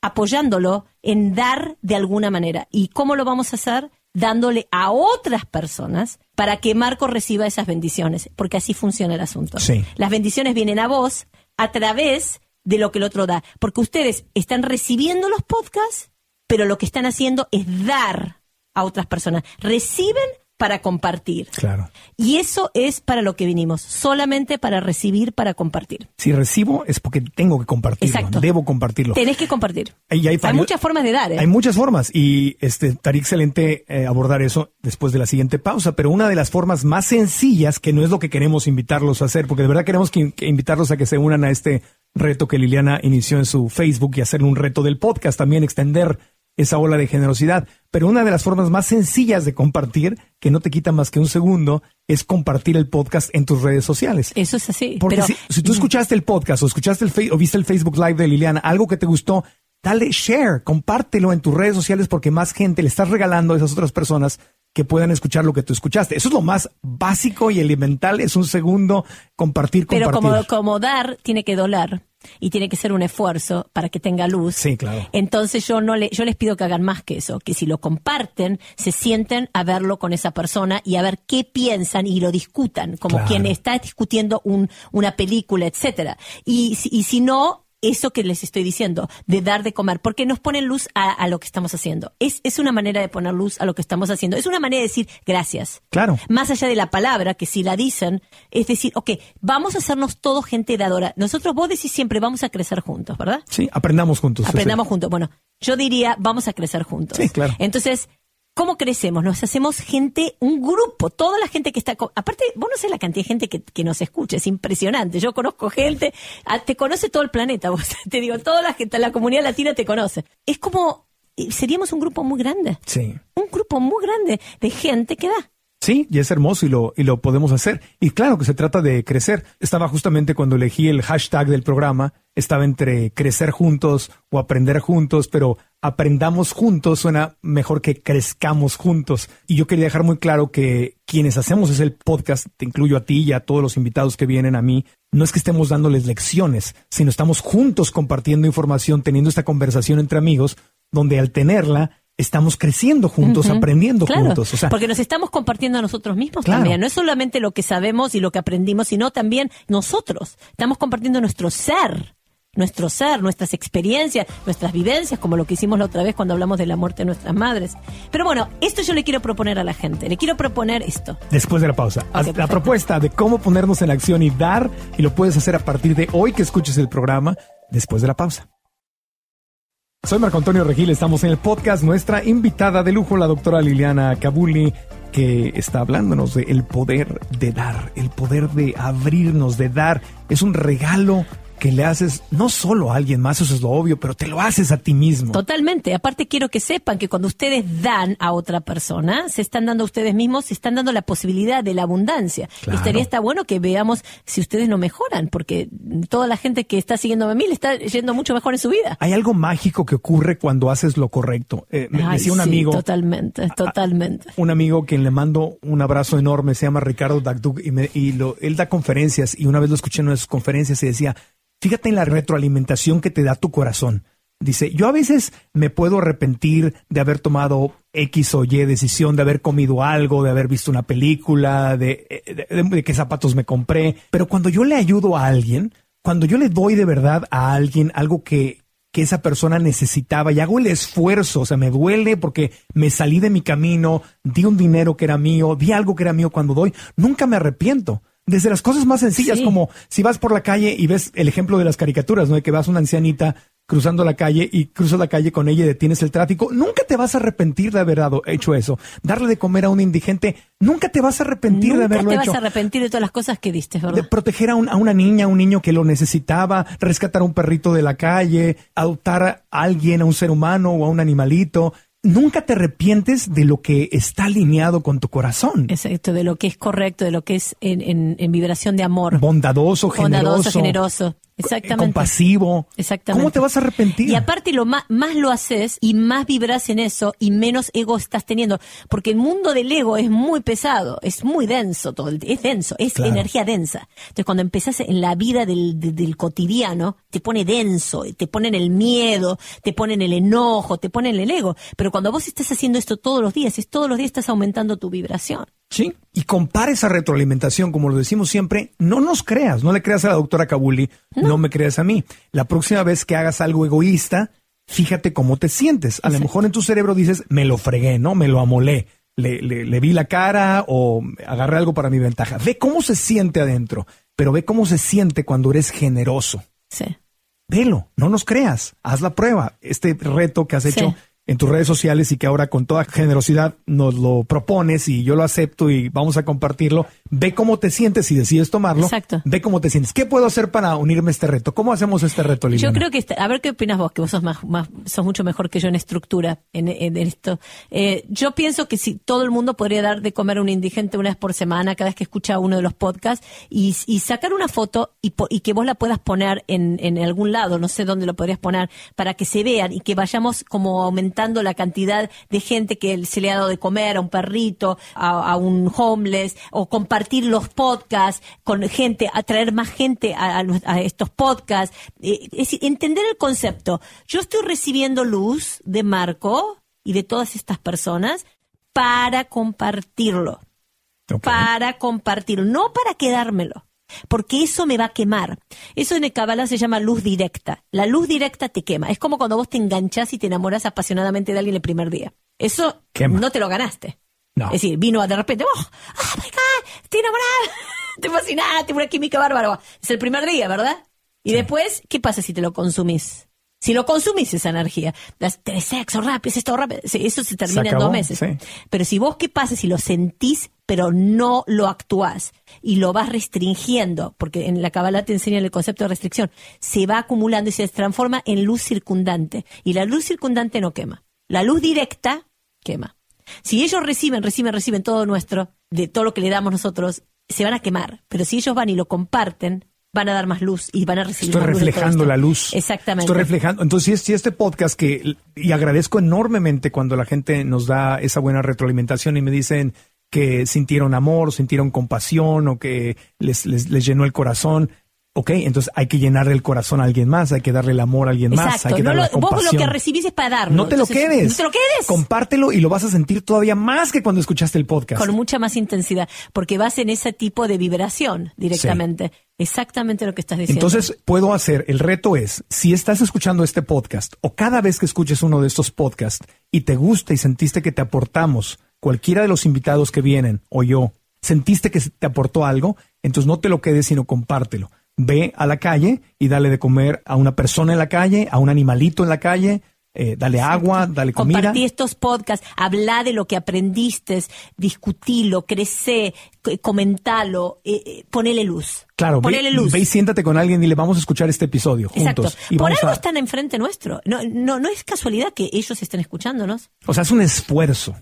apoyándolo en dar de alguna manera. ¿Y cómo lo vamos a hacer? Dándole a otras personas para que Marco reciba esas bendiciones, porque así funciona el asunto. Sí. Las bendiciones vienen a vos a través de lo que el otro da, porque ustedes están recibiendo los podcasts, pero lo que están haciendo es dar a otras personas. Reciben para compartir. Claro. Y eso es para lo que vinimos, solamente para recibir, para compartir. Si recibo es porque tengo que compartirlo, Exacto. debo compartirlo. Tenés que compartir. Y hay, muchas formas de dar. ¿eh? Hay muchas formas y este estaría excelente eh, abordar eso después de la siguiente pausa, pero una de las formas más sencillas, que no es lo que queremos invitarlos a hacer, porque de verdad queremos que, que invitarlos a que se unan a este reto que Liliana inició en su Facebook y hacer un reto del podcast, también extender esa ola de generosidad. Pero una de las formas más sencillas de compartir, que no te quita más que un segundo, es compartir el podcast en tus redes sociales. Eso es así. Porque pero, si, si tú escuchaste el podcast o escuchaste el o viste el Facebook Live de Liliana, algo que te gustó, dale share, compártelo en tus redes sociales porque más gente le estás regalando a esas otras personas que puedan escuchar lo que tú escuchaste. Eso es lo más básico y elemental, es un segundo compartir, pero compartir. como, como dar tiene que dolar y tiene que ser un esfuerzo para que tenga luz. Sí, claro. Entonces yo no le, yo les pido que hagan más que eso, que si lo comparten, se sienten a verlo con esa persona y a ver qué piensan y lo discutan, como Claro. quien está discutiendo un, una película, etcétera. Y, y si no, eso que les estoy diciendo, de dar de comer, porque nos ponen luz a, a lo que estamos haciendo. Es, es una manera de poner luz a lo que estamos haciendo. Es una manera de decir gracias. Claro. Más allá de la palabra, que si la dicen, es decir, ok, vamos a hacernos todos gente dadora. Nosotros, vos decís siempre, vamos a crecer juntos, ¿verdad? Sí, aprendamos juntos. Aprendamos juntos. Bueno, yo diría, vamos a crecer juntos. Sí, claro. Entonces, ¿cómo crecemos? Nos hacemos gente, un grupo, toda la gente que está... Aparte, vos no sé la cantidad de gente que, que nos escucha, es impresionante. Yo conozco gente, te conoce todo el planeta, vos te digo, toda la gente, la comunidad latina te conoce. Es como, eh, seríamos un grupo muy grande. Sí. Un grupo muy grande de gente que da. Sí, y es hermoso y lo, y lo podemos hacer. Y claro que se trata de crecer. Estaba justamente cuando elegí el hashtag del programa, estaba entre crecer juntos o aprender juntos, pero aprendamos juntos suena mejor que crezcamos juntos. Y yo quería dejar muy claro que quienes hacemos ese podcast, te incluyo a ti y a todos los invitados que vienen a mí, no es que estemos dándoles lecciones, sino estamos juntos compartiendo información, teniendo esta conversación entre amigos, donde al tenerla, estamos creciendo juntos, aprendiendo Claro, juntos. O sea, porque nos estamos compartiendo a nosotros mismos Claro. también. No es solamente lo que sabemos y lo que aprendimos, sino también nosotros. Estamos compartiendo nuestro ser, nuestro ser, nuestras experiencias, nuestras vivencias, como lo que hicimos la otra vez cuando hablamos de la muerte de nuestras madres. Pero bueno, esto yo le quiero proponer a la gente. Le quiero proponer esto. Después de la pausa. Haz la propuesta de cómo ponernos en acción y dar, y lo puedes hacer a partir de hoy que escuches el programa, después de la pausa. Soy Marco Antonio Regil, estamos en el podcast. Nuestra invitada de lujo, la doctora Liliana Cabuli, que está hablándonos de el poder de dar, el poder de abrirnos, de dar. Es un regalo que le haces no solo a alguien más, eso es lo obvio, pero te lo haces a ti mismo. Totalmente. Aparte quiero que sepan que cuando ustedes dan a otra persona, se están dando a ustedes mismos, se están dando la posibilidad de la abundancia. Claro. Y estaría está bueno que veamos si ustedes no mejoran, porque toda la gente que está siguiéndome a mí le está yendo mucho mejor en su vida. Hay algo mágico que ocurre cuando haces lo correcto. Eh, me Ay, decía un sí, amigo. Totalmente, totalmente. un amigo quien le mando un abrazo enorme, se llama Ricardo Dagdug y, me- y lo, él da conferencias y una vez lo escuché en una de sus conferencias y decía, fíjate en la retroalimentación que te da tu corazón. Dice, yo a veces me puedo arrepentir de haber tomado X o Y decisión, de haber comido algo, de haber visto una película, de, de- qué zapatos me compré, pero cuando yo le ayudo a alguien, cuando yo le doy de verdad a alguien algo que, que esa persona necesitaba y hago el esfuerzo, o sea, me duele porque me salí de mi camino, di un dinero que era mío, di algo que era mío cuando doy, nunca me arrepiento. Desde las cosas más sencillas Sí. como si vas por la calle y ves el ejemplo de las caricaturas, ¿no? De que vas una ancianita cruzando la calle y cruzas la calle con ella y detienes el tráfico, nunca te vas a arrepentir de haber dado, hecho eso. Darle de comer a un indigente, nunca te vas a arrepentir de Nunca haberlo te hecho vas a arrepentir de todas las cosas que diste, de ¿verdad? proteger a, un- a una niña, a un niño que lo necesitaba, rescatar a un perrito de la calle, adoptar a alguien, a un ser humano o a un animalito. Nunca te arrepientes de lo que está alineado con tu corazón. Exacto, de lo que es correcto, de lo que es en, en- en vibración de amor. Bondadoso, generoso. Bondadoso, generoso. Exactamente. Compasivo. Exactamente. ¿Cómo te vas a arrepentir? Y aparte, lo más, más lo haces y más vibras en eso y menos ego estás teniendo. Porque el mundo del ego es muy pesado, es muy denso todo, el- es denso, es Claro. energía densa. Entonces, cuando empezás en la vida del, de- del cotidiano, te pone denso, te ponen el miedo, te ponen el enojo, te ponen el ego. Pero cuando vos estás haciendo esto todos los días, es todos los días estás aumentando tu vibración. Sí. Y compara esa retroalimentación, como lo decimos siempre, no nos creas, no le creas a la doctora Kabuli, no. me creas a mí. La próxima vez que hagas algo egoísta, fíjate cómo te sientes. A lo mejor en tu cerebro dices, me lo fregué, ¿no? Me lo amolé. le, le, le vi la cara o agarré algo para mi ventaja. Ve cómo se siente adentro, pero ve cómo se siente cuando eres generoso. Sí. Velo, no nos creas, haz la prueba. Este reto que has Sí. hecho en tus redes sociales y que ahora con toda generosidad nos lo propones y yo lo acepto y vamos a compartirlo. Ve cómo te sientes si decides tomarlo. Exacto. Ve cómo te sientes. ¿Qué puedo hacer para unirme a este reto? ¿Cómo hacemos este reto, Yo Liliana? creo que, está- a ver qué opinas vos, que vos sos más, más sos mucho mejor que yo en estructura en, en esto. Eh, yo pienso que si todo el mundo podría dar de comer a un indigente una vez por semana, cada vez que escucha uno de los podcasts, y, y sacar una foto y, y que vos la puedas poner en, en algún lado, no sé dónde lo podrías poner, para que se vean y que vayamos como aumentando la cantidad de gente que se le ha dado de comer a un perrito, a, a un homeless, o compartir los podcasts con gente, atraer más gente a, a a estos podcasts. Eh, es entender el concepto. Yo estoy recibiendo luz de Marco y de todas estas personas para compartirlo para compartirlo, no para quedármelo, porque eso me va a quemar. Eso en el Kabbalah se llama luz directa. La luz directa te quema. Es como cuando vos te enganchás y te enamoras apasionadamente de alguien el primer día. Eso Quema. no te lo ganaste. No. Es decir, vino de repente, oh, oh my God, estoy enamorada, estoy fascinada, tengo una química bárbara. Es el primer día, ¿verdad? Y después, ¿qué pasa si te lo consumís? Si lo consumís esa energía, das tenés sexo rápido, es esto rápido, eso se termina en acabó, dos meses. sí. Pero si vos, ¿qué pasa si lo sentís, pero no lo actuás y lo vas restringiendo? Porque en la Kabbalah te enseñan el concepto de restricción. Se va acumulando y se transforma en luz circundante. Y la luz circundante no quema. La luz directa quema. Si ellos reciben, reciben, reciben todo nuestro, de todo lo que le damos nosotros, se van a quemar. Pero si ellos van y lo comparten, van a dar más luz y van a recibir Estoy más reflejando la luz. Exactamente. Estoy reflejando. Entonces, si, es- si este podcast que, y agradezco enormemente cuando la gente nos da esa buena retroalimentación y me dicen que sintieron amor, sintieron compasión o que les, les, les llenó el corazón. Ok, entonces hay que llenarle el corazón a alguien más, hay que darle el amor a alguien más, hay que No darle lo- la vos compasión. lo que recibís es para darlo. No te lo quedes. No te lo quedes. Compártelo y lo vas a sentir todavía más que cuando escuchaste el podcast. con mucha más intensidad, porque vas en ese tipo de vibración directamente. Exactamente lo que estás diciendo. Entonces, puedo hacer, el reto es, si estás escuchando este podcast o cada vez que escuches uno de estos podcasts y te gusta y sentiste que te aportamos, cualquiera de los invitados que vienen o yo, sentiste que te aportó algo, entonces no te lo quedes, sino compártelo. Ve a la calle y dale de comer a una persona en la calle, a un animalito en la calle, eh, dale agua, dale comida. Compartí estos podcasts, habla de lo que aprendiste, discutilo, crecé, comentalo, eh, eh, ponele luz. Claro, ve, ponele luz. ve y siéntate con alguien y le vamos a escuchar este episodio Exacto. juntos. Y Por algo a- están enfrente nuestro. No, no, no es casualidad que ellos estén escuchándonos. o sea, es un esfuerzo.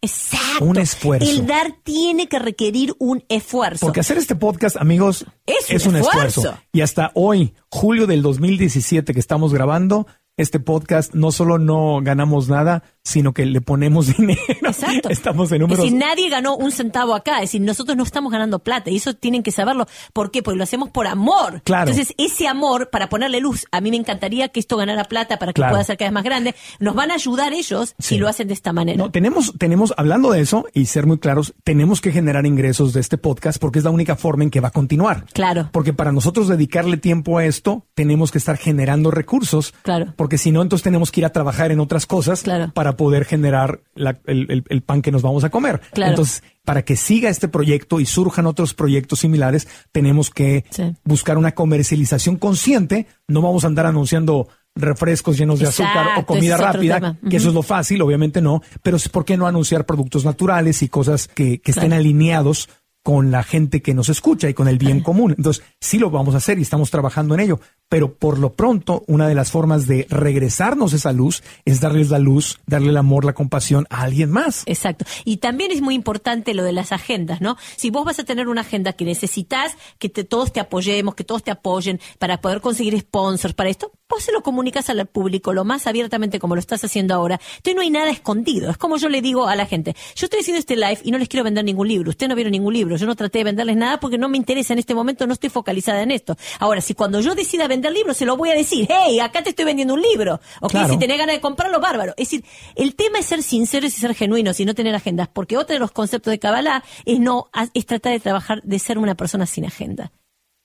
Exacto. Un esfuerzo. El dar tiene que requerir un esfuerzo. Porque hacer este podcast, amigos, Es un esfuerzo. Y hasta hoy, julio del 2017 que estamos grabando, este podcast no solo no ganamos nada, sino que le ponemos dinero. Exacto. Estamos en Es números. decir, nadie ganó un centavo acá. Es decir, nosotros no estamos ganando plata y eso tienen que saberlo. ¿Por qué? Porque lo hacemos por amor. Claro. Entonces, ese amor, para ponerle luz, a mí me encantaría que esto ganara plata para que Claro. pueda ser cada vez más grande. Nos van a ayudar ellos Sí. si lo hacen de esta manera. No, tenemos, tenemos, hablando de eso y ser muy claros, tenemos que generar ingresos de este podcast porque es la única forma en que va a continuar. Claro. Porque para nosotros dedicarle tiempo a esto, tenemos que estar generando recursos. Claro. Porque si no, entonces tenemos que ir a trabajar en otras cosas Claro. para poder generar la- el, el- el pan que nos vamos a comer. Claro. Entonces, para que siga este proyecto y surjan otros proyectos similares, tenemos que Sí. buscar una comercialización consciente. No vamos a andar anunciando refrescos llenos de azúcar o comida es rápida, que eso es lo fácil, obviamente no, pero ¿por qué no anunciar productos naturales y cosas que, que estén Claro. alineados con la gente que nos escucha y con el bien común? Entonces, sí lo vamos a hacer y estamos trabajando en ello, pero por lo pronto, una de las formas de regresarnos esa luz es darles la luz, darle el amor, la compasión a alguien más. Exacto. Y también es muy importante lo de las agendas, ¿no? Si vos vas a tener una agenda que necesitas que todos te apoyemos, que todos te apoyen para poder conseguir sponsors para esto, vos se lo comunicas al público lo más abiertamente como lo estás haciendo ahora. Entonces no hay nada escondido. Es como yo le digo a la gente, yo estoy haciendo este live y no les quiero vender ningún libro. Ustedes no vieron ningún libro. Yo no traté de venderles nada porque no me interesa en este momento, no estoy focalizada en esto. Ahora, si cuando yo decida vender libros, se lo voy a decir, hey, acá te estoy vendiendo un libro. Ok, Claro. si tenés ganas de comprarlo, bárbaro. Es decir, el tema es ser sinceros y ser genuinos y no tener agendas, porque otro de los conceptos de Kabbalah es no es tratar de trabajar, de ser una persona sin agenda.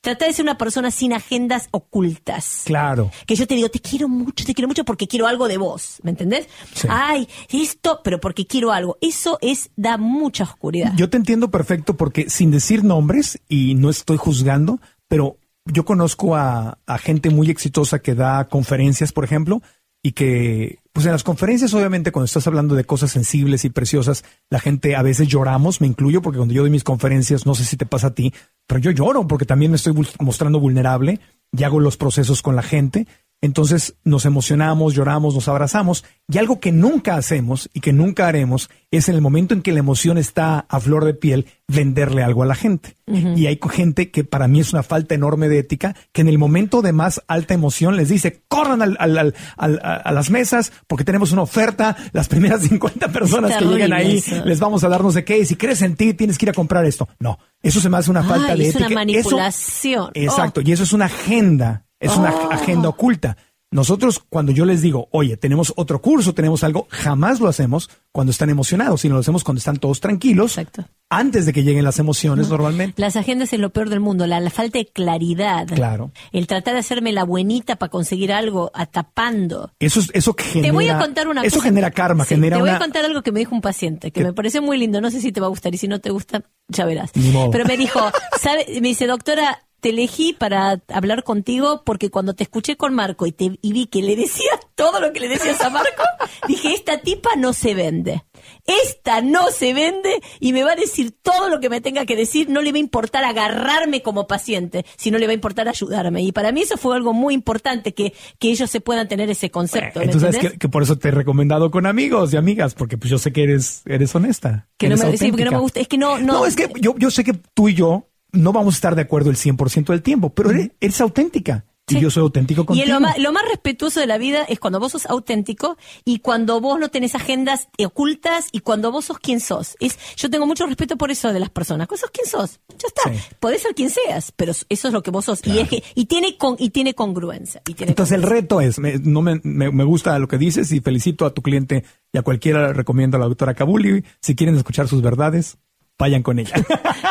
Trata de ser una persona sin agendas ocultas. Claro. Que yo te digo, te quiero mucho, te quiero mucho porque quiero algo de vos, ¿me entendés? Sí. Ay, esto, pero porque quiero algo. Eso es, da mucha oscuridad. Yo te entiendo perfecto porque sin decir nombres, y no estoy juzgando, pero yo conozco a, a gente muy exitosa que da conferencias, por ejemplo, y que, pues en las conferencias, obviamente, cuando estás hablando de cosas sensibles y preciosas, la gente a veces lloramos, me incluyo, porque cuando yo doy mis conferencias, no sé si te pasa a ti, pero yo lloro porque también me estoy mostrando vulnerable y hago los procesos con la gente. Entonces nos emocionamos, lloramos, nos abrazamos y algo que nunca hacemos y que nunca haremos es en el momento en que la emoción está a flor de piel venderle algo a la gente. Y hay gente que para mí es una falta enorme de ética que en el momento de más alta emoción les dice corran al- al- al- al- a, las mesas porque tenemos una oferta, las primeras 50 personas que lleguen ahí eso. les vamos a dar no sé qué y si crees en ti tienes que ir a comprar esto. No, eso se me hace una falta de es una ética. Eso- manipulación. exacto, Oh. y eso es una agenda, es una ag- agenda oculta. Nosotros, cuando yo les digo, oye, tenemos otro curso, tenemos algo, jamás lo hacemos cuando están emocionados, sino lo hacemos cuando están todos tranquilos, Exacto. antes de que lleguen las emociones normalmente. Las agendas es lo peor del mundo, la, la falta de claridad. Claro. El tratar de hacerme la buenita para conseguir algo, atapando. Eso, es- eso genera, Te voy a contar una eso cosa. genera karma, Sí, genera Te voy una... a contar algo que me dijo un paciente, que me pareció muy lindo. No sé si te va a gustar y si no te gusta, ya verás. Ni modo. Pero me dijo, ¿sabe? Me dice, doctora, te elegí para hablar contigo porque cuando te escuché con Marco y, te, y vi que le decías todo lo que le decías a Marco, dije, esta tipa no se vende. Esta no se vende y me va a decir todo lo que me tenga que decir. No le va a importar agarrarme como paciente, sino le va a importar ayudarme. Y para mí eso fue algo muy importante, que, que ellos se puedan tener ese concepto. ¿me Eh, Tú sabes entendés? que, que por eso te he recomendado con amigos y amigas, porque pues yo sé que eres, eres honesta. Que no me- sí, porque no me gusta. Es que no, no. No, es que yo, yo sé que tú y yo no vamos a estar de acuerdo el 100% del tiempo, pero eres, eres auténtica. Y yo soy auténtico Y contigo. lo más, lo más respetuoso de la vida es cuando vos sos auténtico y cuando vos no tenés agendas ocultas y cuando vos sos quien sos. Es, yo tengo mucho respeto por eso de las personas. Vos sos quien sos. Ya está. Sí. Podés ser quien seas, pero eso es lo que vos sos. Y, es que, y, tiene con, y tiene congruencia. Y tiene Entonces el reto es, me, no me, me, me gusta lo que dices y felicito a tu cliente y a cualquiera recomiendo a la doctora Kabuli. Si quieren escuchar sus verdades, vayan con ella.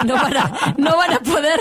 No van, a, no van a poder.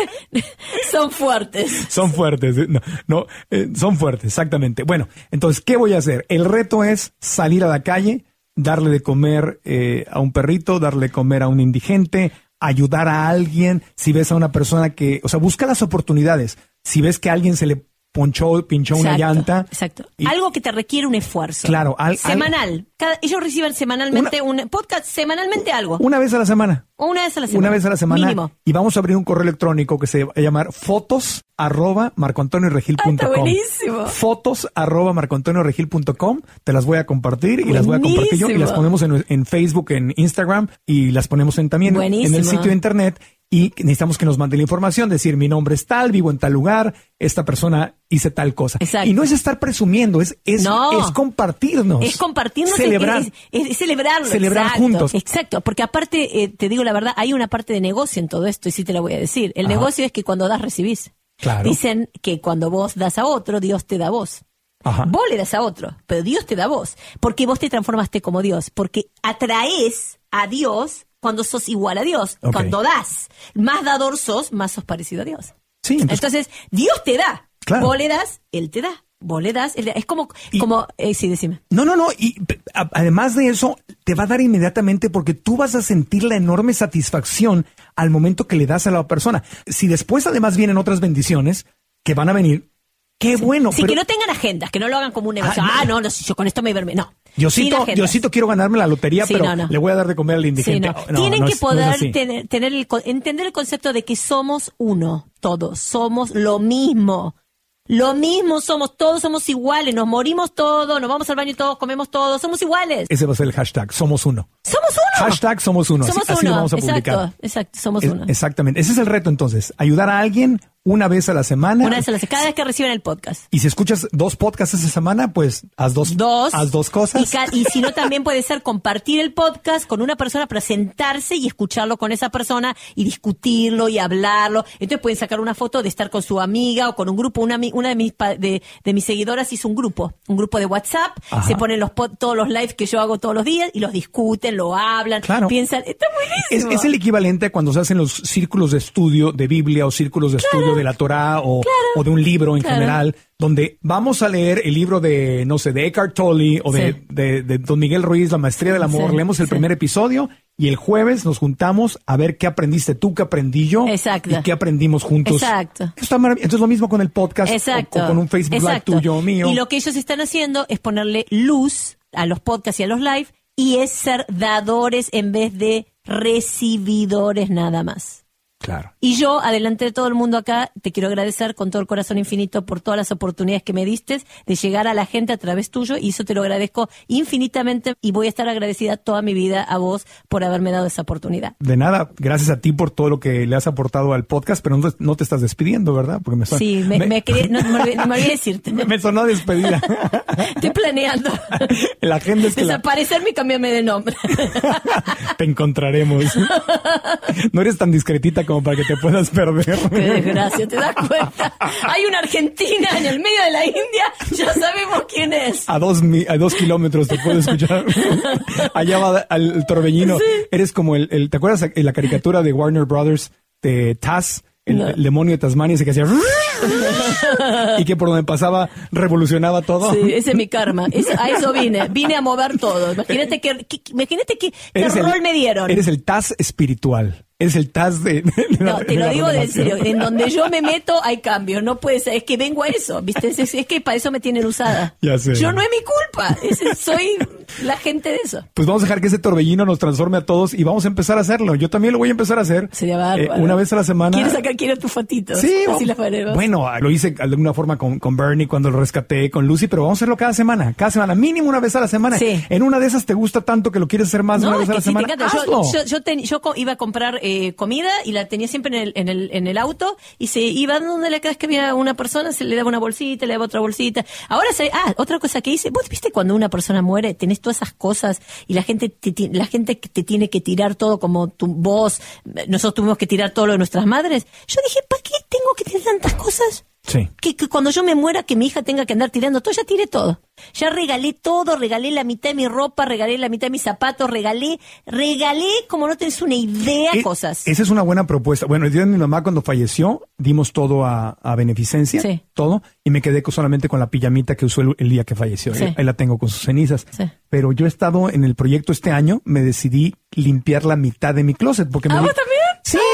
Son fuertes. son fuertes, no, no, eh, son fuertes, exactamente. Bueno, entonces, ¿qué voy a hacer? El reto es salir a la calle, darle de comer eh, a un perrito, darle de comer a un indigente, ayudar a alguien. Si ves a una persona que, o sea, busca las oportunidades. Si ves que a alguien se le ponchó, pinchó una llanta. Exacto. y- Algo que te requiere un esfuerzo. Claro, al- al- Semanal. Cada- ellos reciben semanalmente un podcast, semanalmente algo. Una vez a la semana. Una vez a la semana. Una vez a la semana. Mínimo. Y vamos a abrir un correo electrónico que se va a llamar fotos arroba marcoantonioregil.com. Ah, buenísimo. Fotos arroba marcoantonioregil.com. Te las voy a compartir y las voy a compartir yo y las ponemos en, en Facebook, en Instagram y las ponemos en, también en el sitio de internet. Y necesitamos que nos mande la información, decir mi nombre es tal, vivo en tal lugar, esta persona hice tal cosa. Exacto. Y no es estar presumiendo, es, es, No. es compartirnos. Es compartirnos, Celebrar. es, es- es celebrarlo. Celebrar exacto, juntos. Exacto, porque aparte, eh, te digo la verdad, hay una parte de negocio en todo esto, y sí te la voy a decir. El Ajá. negocio es que cuando das, recibís. Claro. Dicen que cuando vos das a otro, Dios te da a vos. Ajá. Vos le das a otro, pero Dios te da a vos. Porque vos te transformaste como Dios. Porque atraes a Dios cuando sos igual a Dios. Cuando das. Más dador sos, más sos parecido a Dios. Sí, entonces- Entonces, Dios te da. Claro. Vos le das, Él te da. Vos le das, Él te da. Es como, Y- como, eh, sí, decime. No, no, no. Y a- además de eso, te va a dar inmediatamente porque tú vas a sentir la enorme satisfacción al momento que le das a la persona. Si después además vienen otras bendiciones que van a venir, qué bueno. Sí, pero que no tengan agendas, que no lo hagan como un negocio. Ah, Ah, no. no, no, si yo con esto me verme. No. Diosito. Diosito quiero ganarme la lotería, Sí, pero no, no. le voy a dar de comer al indigente. Tienen que es- poder así. tener, tener el, con- entender el concepto de que somos uno, todos, somos lo mismo. Lo mismo somos, todos somos iguales, nos morimos todos, nos vamos al baño todos, comemos todos, somos iguales. Ese va a ser el hashtag, somos uno. Somos uno. Hashtag somos uno. Así- Somos así, uno. lo vamos a exacto, publicar. exacto, somos Es- uno. exactamente. Ese es el reto entonces. Ayudar a alguien una vez a la semana. Una vez a la cada vez que reciben el podcast. Y si escuchas dos podcasts esa semana, pues haz dos, Dos. haz dos cosas. Y, y si no, también puede ser compartir el podcast con una persona para sentarse y escucharlo con esa persona y discutirlo y hablarlo. Entonces pueden sacar una foto de estar con su amiga o con un grupo. Una, una de, mis, de, de mis seguidoras hizo un grupo, un grupo de WhatsApp. Ajá. Se ponen los pod- todos los lives que yo hago todos los días y los discuten, lo hablan, Claro. piensan. Está Es, buenísimo. es el equivalente a cuando se hacen los círculos de estudio de Biblia o círculos de estudio estudio de la Torá o, o de un libro en Claro. general, donde vamos a leer el libro de, no sé, de Eckhart Tolle o de, Sí. de, de Don Miguel Ruiz, La Maestría del Amor, Sí, leemos el sí. primer episodio y el jueves nos juntamos a ver qué aprendiste tú, qué aprendí yo Exacto. y qué aprendimos juntos. Exacto. Está. Entonces lo mismo con el podcast o- Exacto. o, con un Facebook Live Exacto. tuyo o mío. Y lo que ellos están haciendo es ponerle luz a los podcasts y a los live y es ser dadores en vez de recibidores nada más. Claro. Y yo, adelante de todo el mundo acá, te quiero agradecer con todo el corazón infinito por todas las oportunidades que me diste de llegar a la gente a través tuyo y eso te lo agradezco infinitamente y voy a estar agradecida toda mi vida a vos por haberme dado esa oportunidad. De nada, gracias a ti por todo lo que le has aportado al podcast, pero no, te- no te estás despidiendo, ¿verdad? Porque me son- Sí, me, me quedé- no, me olvidé, me olvidé decirte. me sonó despedida. Estoy planeando la agenda es que la- desaparecerme y cambiarme de nombre. te encontraremos. No eres tan discretita como para que te puedas perder. Qué desgracia, ¿te das cuenta? Hay una Argentina en el medio de la India, ya sabemos quién es. A dos, a dos kilómetros te puedo escuchar. Allá va al el torbellino. Eres como el, el- ¿te acuerdas en la caricatura de Warner Brothers de Taz? El, No. el demonio de Tasmania ese que hacía y que por donde pasaba revolucionaba todo. Sí, ese es mi karma. Eso- a eso vine. Vine a mover todo. Imagínate que, que- imagínate que el- rol me dieron. Eres el Taz espiritual. Eres el Taz de, de la- No, te de lo digo de renovación. serio. En donde yo me meto hay cambio. No puede ser. Es que vengo a eso. ¿Viste? Es, es que para eso me tienen usada. Ya sé. Yo no es mi culpa. Es- soy la gente de eso. Pues vamos a dejar que ese torbellino nos transforme a todos y vamos a empezar a hacerlo. Yo también lo voy a empezar a hacer. Sería bárbaro. Eh, una vez a la semana. ¿Quieres sacar quiero tus fotitos? Sí, Así las bueno, lo hice de alguna forma con, con Bernie cuando lo rescaté, con Lucy, pero vamos a hacerlo cada semana, cada semana, mínimo una vez a la semana. Sí. En una de esas te gusta tanto que lo quieres hacer más una vez es a la te semana. Yo, hazlo. yo, yo yo iba a comprar eh, comida y la tenía siempre en el, en el, en el auto y se iba donde cada vez que había una persona, se le daba una bolsita, le daba otra bolsita. Ahora se, ah, otra cosa que hice, vos viste cuando una persona muere, tenés todas esas cosas y la gente te, la gente te tiene que tirar todo como tu voz, nosotros tuvimos que tirar todo lo de nuestras madres. Yo dije, ¿para qué tengo que tener tantas cosas? Sí. Que, que cuando yo me muera, que mi hija tenga que andar tirando todo, ya tiré todo. Ya regalé todo, regalé la mitad de mi ropa, regalé la mitad de mis zapatos, regalé, regalé, como no tenés una idea, Eh, cosas. Esa es una buena propuesta. Bueno, el día de mi mamá cuando falleció, dimos todo a, a beneficencia, Sí. todo, y me quedé solamente con la pijamita que usó el, el día que falleció. Sí. Ahí, ahí la tengo con sus cenizas. Sí. Pero yo he estado en el proyecto este año, me decidí limpiar la mitad de mi closet porque ¿Ah, me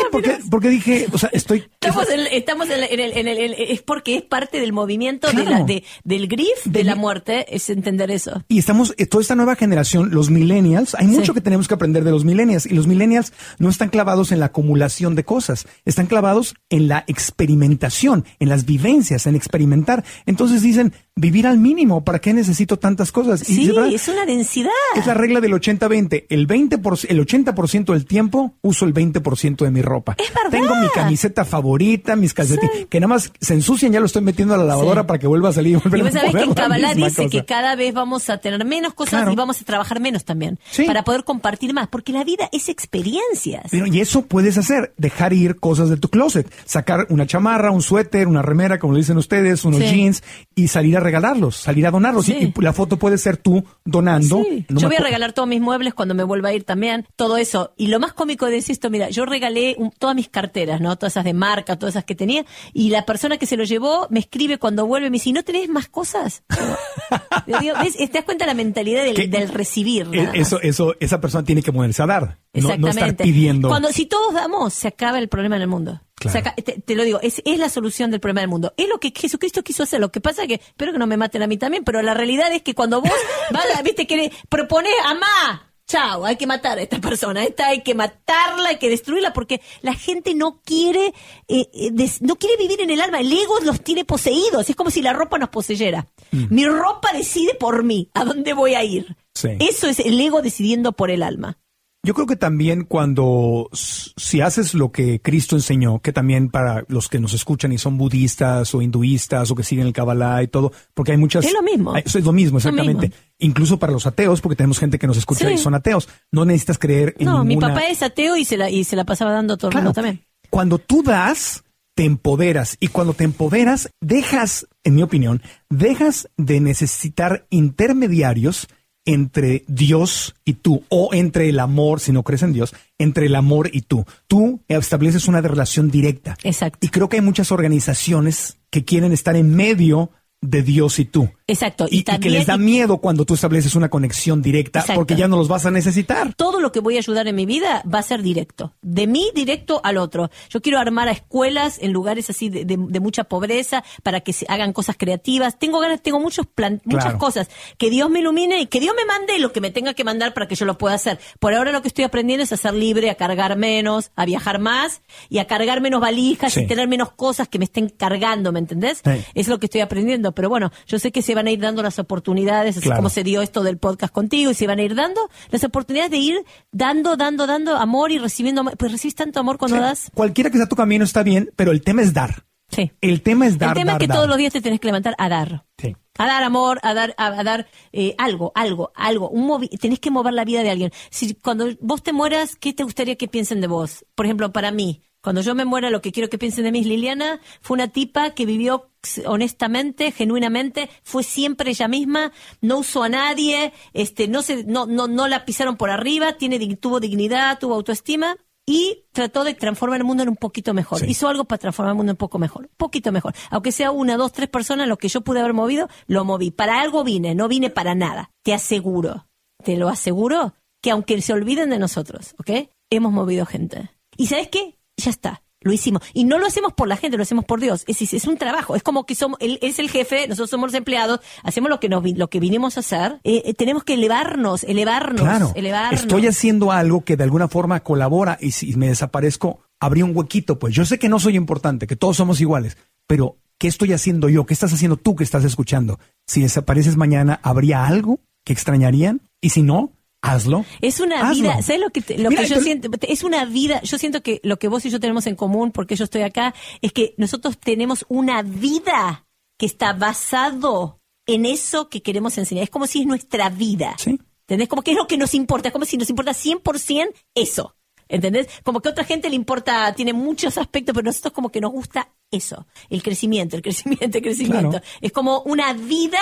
porque, porque dije, o sea, estoy Estamos, en, estamos en, el- en el, en es porque es parte del movimiento de Claro. la, de, del grif de, De la muerte, es entender eso. Y estamos, eh, toda esta nueva generación, los millennials, hay mucho que tenemos que aprender de los millennials. Y los millennials no están clavados en la acumulación de cosas, están clavados en la experimentación, en las vivencias, en experimentar. Entonces dicen, vivir al mínimo, ¿para qué necesito tantas cosas? Y Sí, verdad, es una densidad. es la regla del 80-20. El 20%, el 80% del tiempo uso el 20% de mi ropa. Es verdad. Tengo mi camiseta favorita, mis calcetines, que nada más se ensucian, ya lo estoy metiendo a la lavadora Sí. para que vuelva a salir y volver Y a sabés que en Kabbalah dice cosa. que cada vez vamos a tener menos cosas Claro. y vamos a trabajar menos también. Sí. Para poder compartir más. Porque la vida es experiencias. Pero, y eso puedes hacer, dejar ir cosas de tu closet, sacar una chamarra, un suéter, una remera, como le dicen ustedes, unos jeans, y salir a regalarlos, salir a donarlos. Sí. Y, y la foto puede ser tú donando. Sí. No yo voy a regalar todos mis muebles cuando me vuelva a ir también, todo eso. Y lo más cómico de esto, mira, yo regalé un- todas mis carteras, ¿no? Todas esas de marca, todas esas que tenía, y la persona que se lo llevó me escribe cuando vuelve, me dice, ¿y no tenés más cosas? Digo, ¿ves? ¿Te das cuenta la mentalidad del, del recibir? Más. Eso, eso, esa persona tiene que ponerse a dar. No, no estar pidiendo. Cuando si todos damos, se acaba el problema en el mundo. Claro. Te, te lo digo, es, es la solución del problema del mundo. Es lo que Jesucristo quiso hacer. Lo que pasa es que, espero que no me maten a mí también, pero la realidad es que cuando vos vas, viste, que propones, amá, chao, hay que matar a esta persona, esta hay que matarla, hay que destruirla, porque la gente no quiere, eh, eh, des- no quiere vivir en el alma. El ego los tiene poseídos. Es como si la ropa nos poseyera. Mi ropa decide por mí a dónde voy a ir. Sí. Eso es el ego decidiendo por el alma. Yo creo que también cuando, si haces lo que Cristo enseñó, que también para los que nos escuchan y son budistas o hinduistas o que siguen el Kabbalah y todo, porque hay muchas... Es lo mismo. Hay- eso es lo mismo, Lo exactamente. mismo. Incluso para los ateos, porque tenemos gente que nos escucha Sí. y son ateos. No necesitas creer en No, mi papá es ateo y se la, y se la pasaba dando a todo el mundo también. Cuando tú das, te empoderas. Y cuando te empoderas, dejas, en mi opinión, dejas de necesitar intermediarios entre Dios y tú, o entre el amor, si no crees en Dios, entre el amor y tú. Tú estableces una relación directa. Exacto. Y creo que hay muchas organizaciones que quieren estar en medio de Dios y tú. Exacto. Y, y que les da miedo cuando tú estableces una conexión directa Exacto. porque ya no los vas a necesitar. todo lo que voy a ayudar en mi vida va a ser directo. De mí directo al otro. Yo quiero armar a escuelas en lugares así de, de- de mucha pobreza para que se hagan cosas creativas. Tengo ganas, tengo muchos plan, muchas Claro. cosas. Que Dios me ilumine y que Dios me mande lo que me tenga que mandar para que yo lo pueda hacer. Por ahora lo que estoy aprendiendo es a ser libre, a cargar menos, a viajar más y a cargar menos valijas Sí. y tener menos cosas que me estén cargando, ¿me entendés? Sí. Es lo que estoy aprendiendo. Pero bueno, yo sé que se van a ir dando las oportunidades, así Claro. como se dio esto del podcast contigo, y se van a ir dando las oportunidades de ir dando, dando, dando amor y recibiendo amor. Pues recibes tanto amor cuando Sí. das. Cualquiera que sea tu camino está bien, pero el tema es dar. Sí. El tema es dar. El tema dar, es que dar. todos los días te tenés que levantar a dar. Sí. A dar amor, a dar, a, a dar eh, algo, algo, algo. Un movi- tenés que mover la vida de alguien. Si cuando vos te mueras, ¿qué te gustaría que piensen de vos? Por ejemplo, para mí, cuando yo me muera, lo que quiero que piensen de mí es Liliana fue una tipa que vivió honestamente, genuinamente, fue siempre ella misma, no usó a nadie, este, no se, no, no, no la pisaron por arriba, tiene, tuvo dignidad, tuvo autoestima y trató de transformar el mundo en un poquito mejor. Sí. Hizo algo para transformar el mundo un poco mejor, un poquito mejor. Aunque sea una, dos, tres personas, lo que yo pude haber movido, lo moví. Para algo vine, no vine para nada. Te aseguro, te lo aseguro, que aunque se olviden de nosotros, ¿ok? Hemos movido gente. ¿Y sabes qué? Ya está. Lo hicimos. Y no lo hacemos por la gente, lo hacemos por Dios. Es, es un trabajo. Es como que somos, él es el jefe, nosotros somos los empleados, hacemos lo que nos, lo que vinimos a hacer. Eh, eh, tenemos que elevarnos, elevarnos, Claro. elevarnos. Estoy haciendo algo que de alguna forma colabora y si me desaparezco, habría un huequito. Pues yo sé que no soy importante, que todos somos iguales, pero ¿qué estoy haciendo yo? ¿Qué estás haciendo tú que estás escuchando? Si desapareces mañana, ¿habría algo que extrañarían? Y si no, hazlo. Es una Hazlo. vida, ¿sabes lo que, te- lo Mira, que yo te- siento? Es una vida, yo siento que lo que vos y yo tenemos en común, porque yo estoy acá, es que nosotros tenemos una vida que está basado en eso que queremos enseñar. Es como si es nuestra vida. Sí. ¿Entendés? Como que es lo que nos importa, es como si nos importa 100% eso. ¿Entendés? Como que a otra gente le importa, tiene muchos aspectos, pero nosotros como que nos gusta eso, el crecimiento, el crecimiento, el crecimiento. Claro. Es como una vida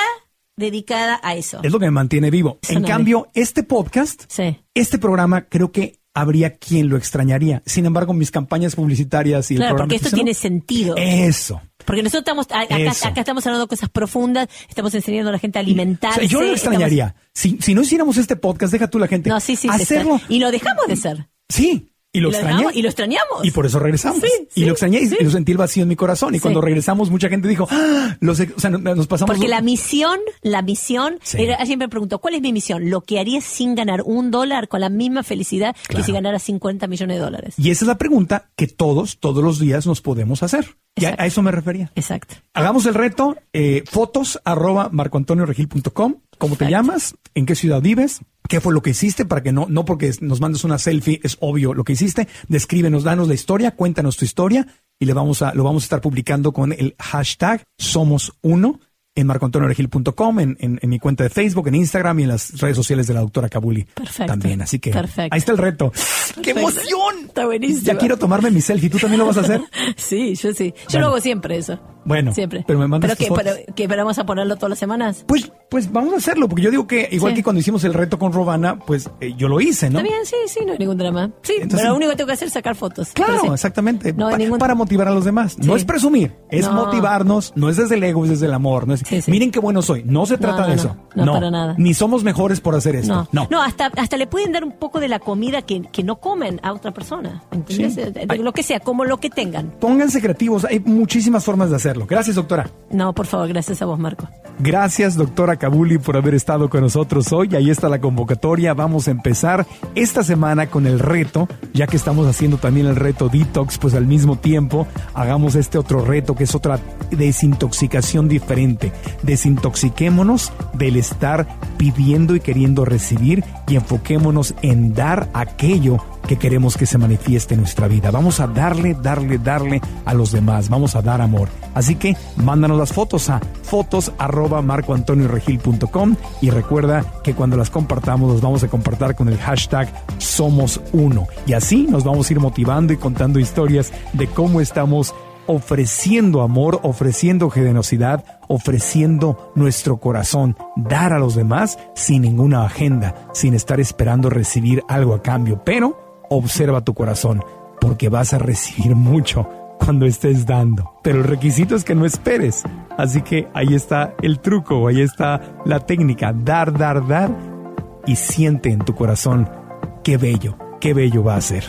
dedicada a eso. Es lo que me mantiene vivo. Eso en no cambio, este podcast, Sí. este programa, creo que habría quien lo extrañaría. Sin embargo, mis campañas publicitarias y el Claro, programa porque esto tiene sentido. Eso. Porque nosotros estamos, acá, estamos hablando de cosas profundas, estamos enseñando a la gente a alimentarse. O sea, yo lo extrañaría. Si, si no hiciéramos este podcast, deja tú la gente. estamos- No, sí, sí. se Hacerlo. Y lo dejamos de ser. Sí. Y lo, extrañé. dejamos- y lo extrañamos. Y por eso regresamos. Sí, y lo extrañé y- sí. y lo sentí el vacío en mi corazón. Y cuando regresamos, mucha gente dijo, ¡Ah! los, o sea, nos- pasamos. Porque la misión, la misión, era, alguien me preguntó, ¿cuál es mi misión? Lo que haría sin ganar un dólar con la misma felicidad Claro. que si ganara 50 millones de dólares. Y esa es la pregunta que todos, todos los días nos podemos hacer. Y a, Exacto. a eso me refería. Exacto. Hagamos el reto, eh, fotos arroba marcoantonioregil.com. ¿Cómo te llamas? ¿En qué ciudad vives? ¿Qué fue lo que hiciste? Para que no, no porque nos mandes una selfie, es obvio lo que hiciste. Descríbenos, danos la historia, cuéntanos tu historia y le vamos a, lo vamos a estar publicando con el hashtag Somos Uno en marcoantonioregil.com, en, en, en mi cuenta de Facebook, en Instagram y en las redes sociales de la doctora Kabuli. Perfecto. También, así que Perfecto. ahí está el reto. ¡Qué emoción! Está buenísimo. Ya quiero tomarme mi selfie. ¿Tú también lo vas a hacer? Sí, yo sí. Yo Bueno. lo hago siempre eso. Bueno, Siempre. pero me mandas ¿Pero qué? fotos. ¿Pero, qué, pero vamos a ponerlo todas las semanas? Pues, pues vamos a hacerlo, porque yo digo que igual Sí. que cuando hicimos el reto con Robana, pues eh, yo lo hice, ¿no? Está bien, sí, sí, no hay ningún drama. Sí, Entonces- pero lo único que tengo que hacer es sacar fotos. Claro, sí. exactamente. No Pa- ningún- Para motivar a los demás. No es presumir, es No. motivarnos. No es desde el ego, es desde el amor. No es. Miren qué bueno soy. No se trata no, de eso. No, para nada. Ni somos mejores por hacer esto. No, No. hasta, hasta le pueden dar un poco de la comida que, que no comen a otra persona. ¿Entendés? Sí. Eh, de. Lo que sea, como lo que tengan. Pónganse creativos. Hay muchísimas formas de hacerlo. Gracias, doctora. No, por favor, gracias a vos, Marco. Gracias, doctora Kabuli, por haber estado con nosotros hoy. Ahí está la convocatoria. Vamos a empezar esta semana con el reto, ya que estamos haciendo también el reto Detox, pues al mismo tiempo hagamos este otro reto que es otra desintoxicación diferente. Desintoxiquémonos del estar pidiendo y queriendo recibir y enfoquémonos en dar aquello que queremos que se manifieste en nuestra vida. Vamos a darle, darle, darle a los demás. Vamos a dar amor. Así que mándanos las fotos a fotos arroba marcoantonioregil.com y recuerda que cuando las compartamos los vamos a compartir con el hashtag Somos Uno. Y así nos vamos a ir motivando y contando historias de cómo estamos ofreciendo amor, ofreciendo generosidad, ofreciendo nuestro corazón, dar a los demás sin ninguna agenda, sin estar esperando recibir algo a cambio. Pero observa tu corazón, porque vas a recibir mucho cuando estés dando. Pero el requisito es que no esperes. Así que ahí está el truco, ahí está la técnica, dar, dar, dar y siente en tu corazón qué bello, qué bello va a ser.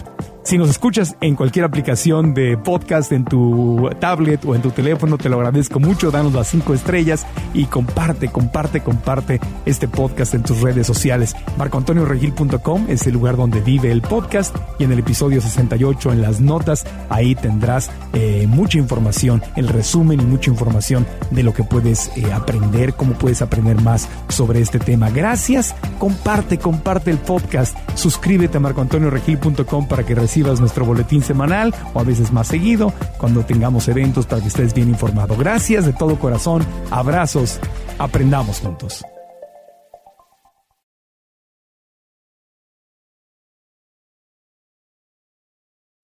Si nos escuchas en cualquier aplicación de podcast, en tu tablet o en tu teléfono, te lo agradezco mucho. Danos las cinco estrellas y comparte, comparte, comparte este podcast en tus redes sociales. MarcoAntonioRegil.com es el lugar donde vive el podcast y en el episodio 68, en las notas, ahí tendrás eh, mucha información, el resumen y mucha información de lo que puedes eh, aprender, cómo puedes aprender más sobre este tema. Gracias, comparte, comparte el podcast, suscríbete a MarcoAntonioRegil.com para que recibas recibas nuestro boletín semanal o a veces más seguido cuando tengamos eventos para que estés bien informado. Gracias de todo corazón, abrazos, aprendamos juntos.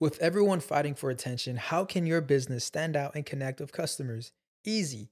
With everyone fighting for attention, how can your business stand out and connect with customers? Easy.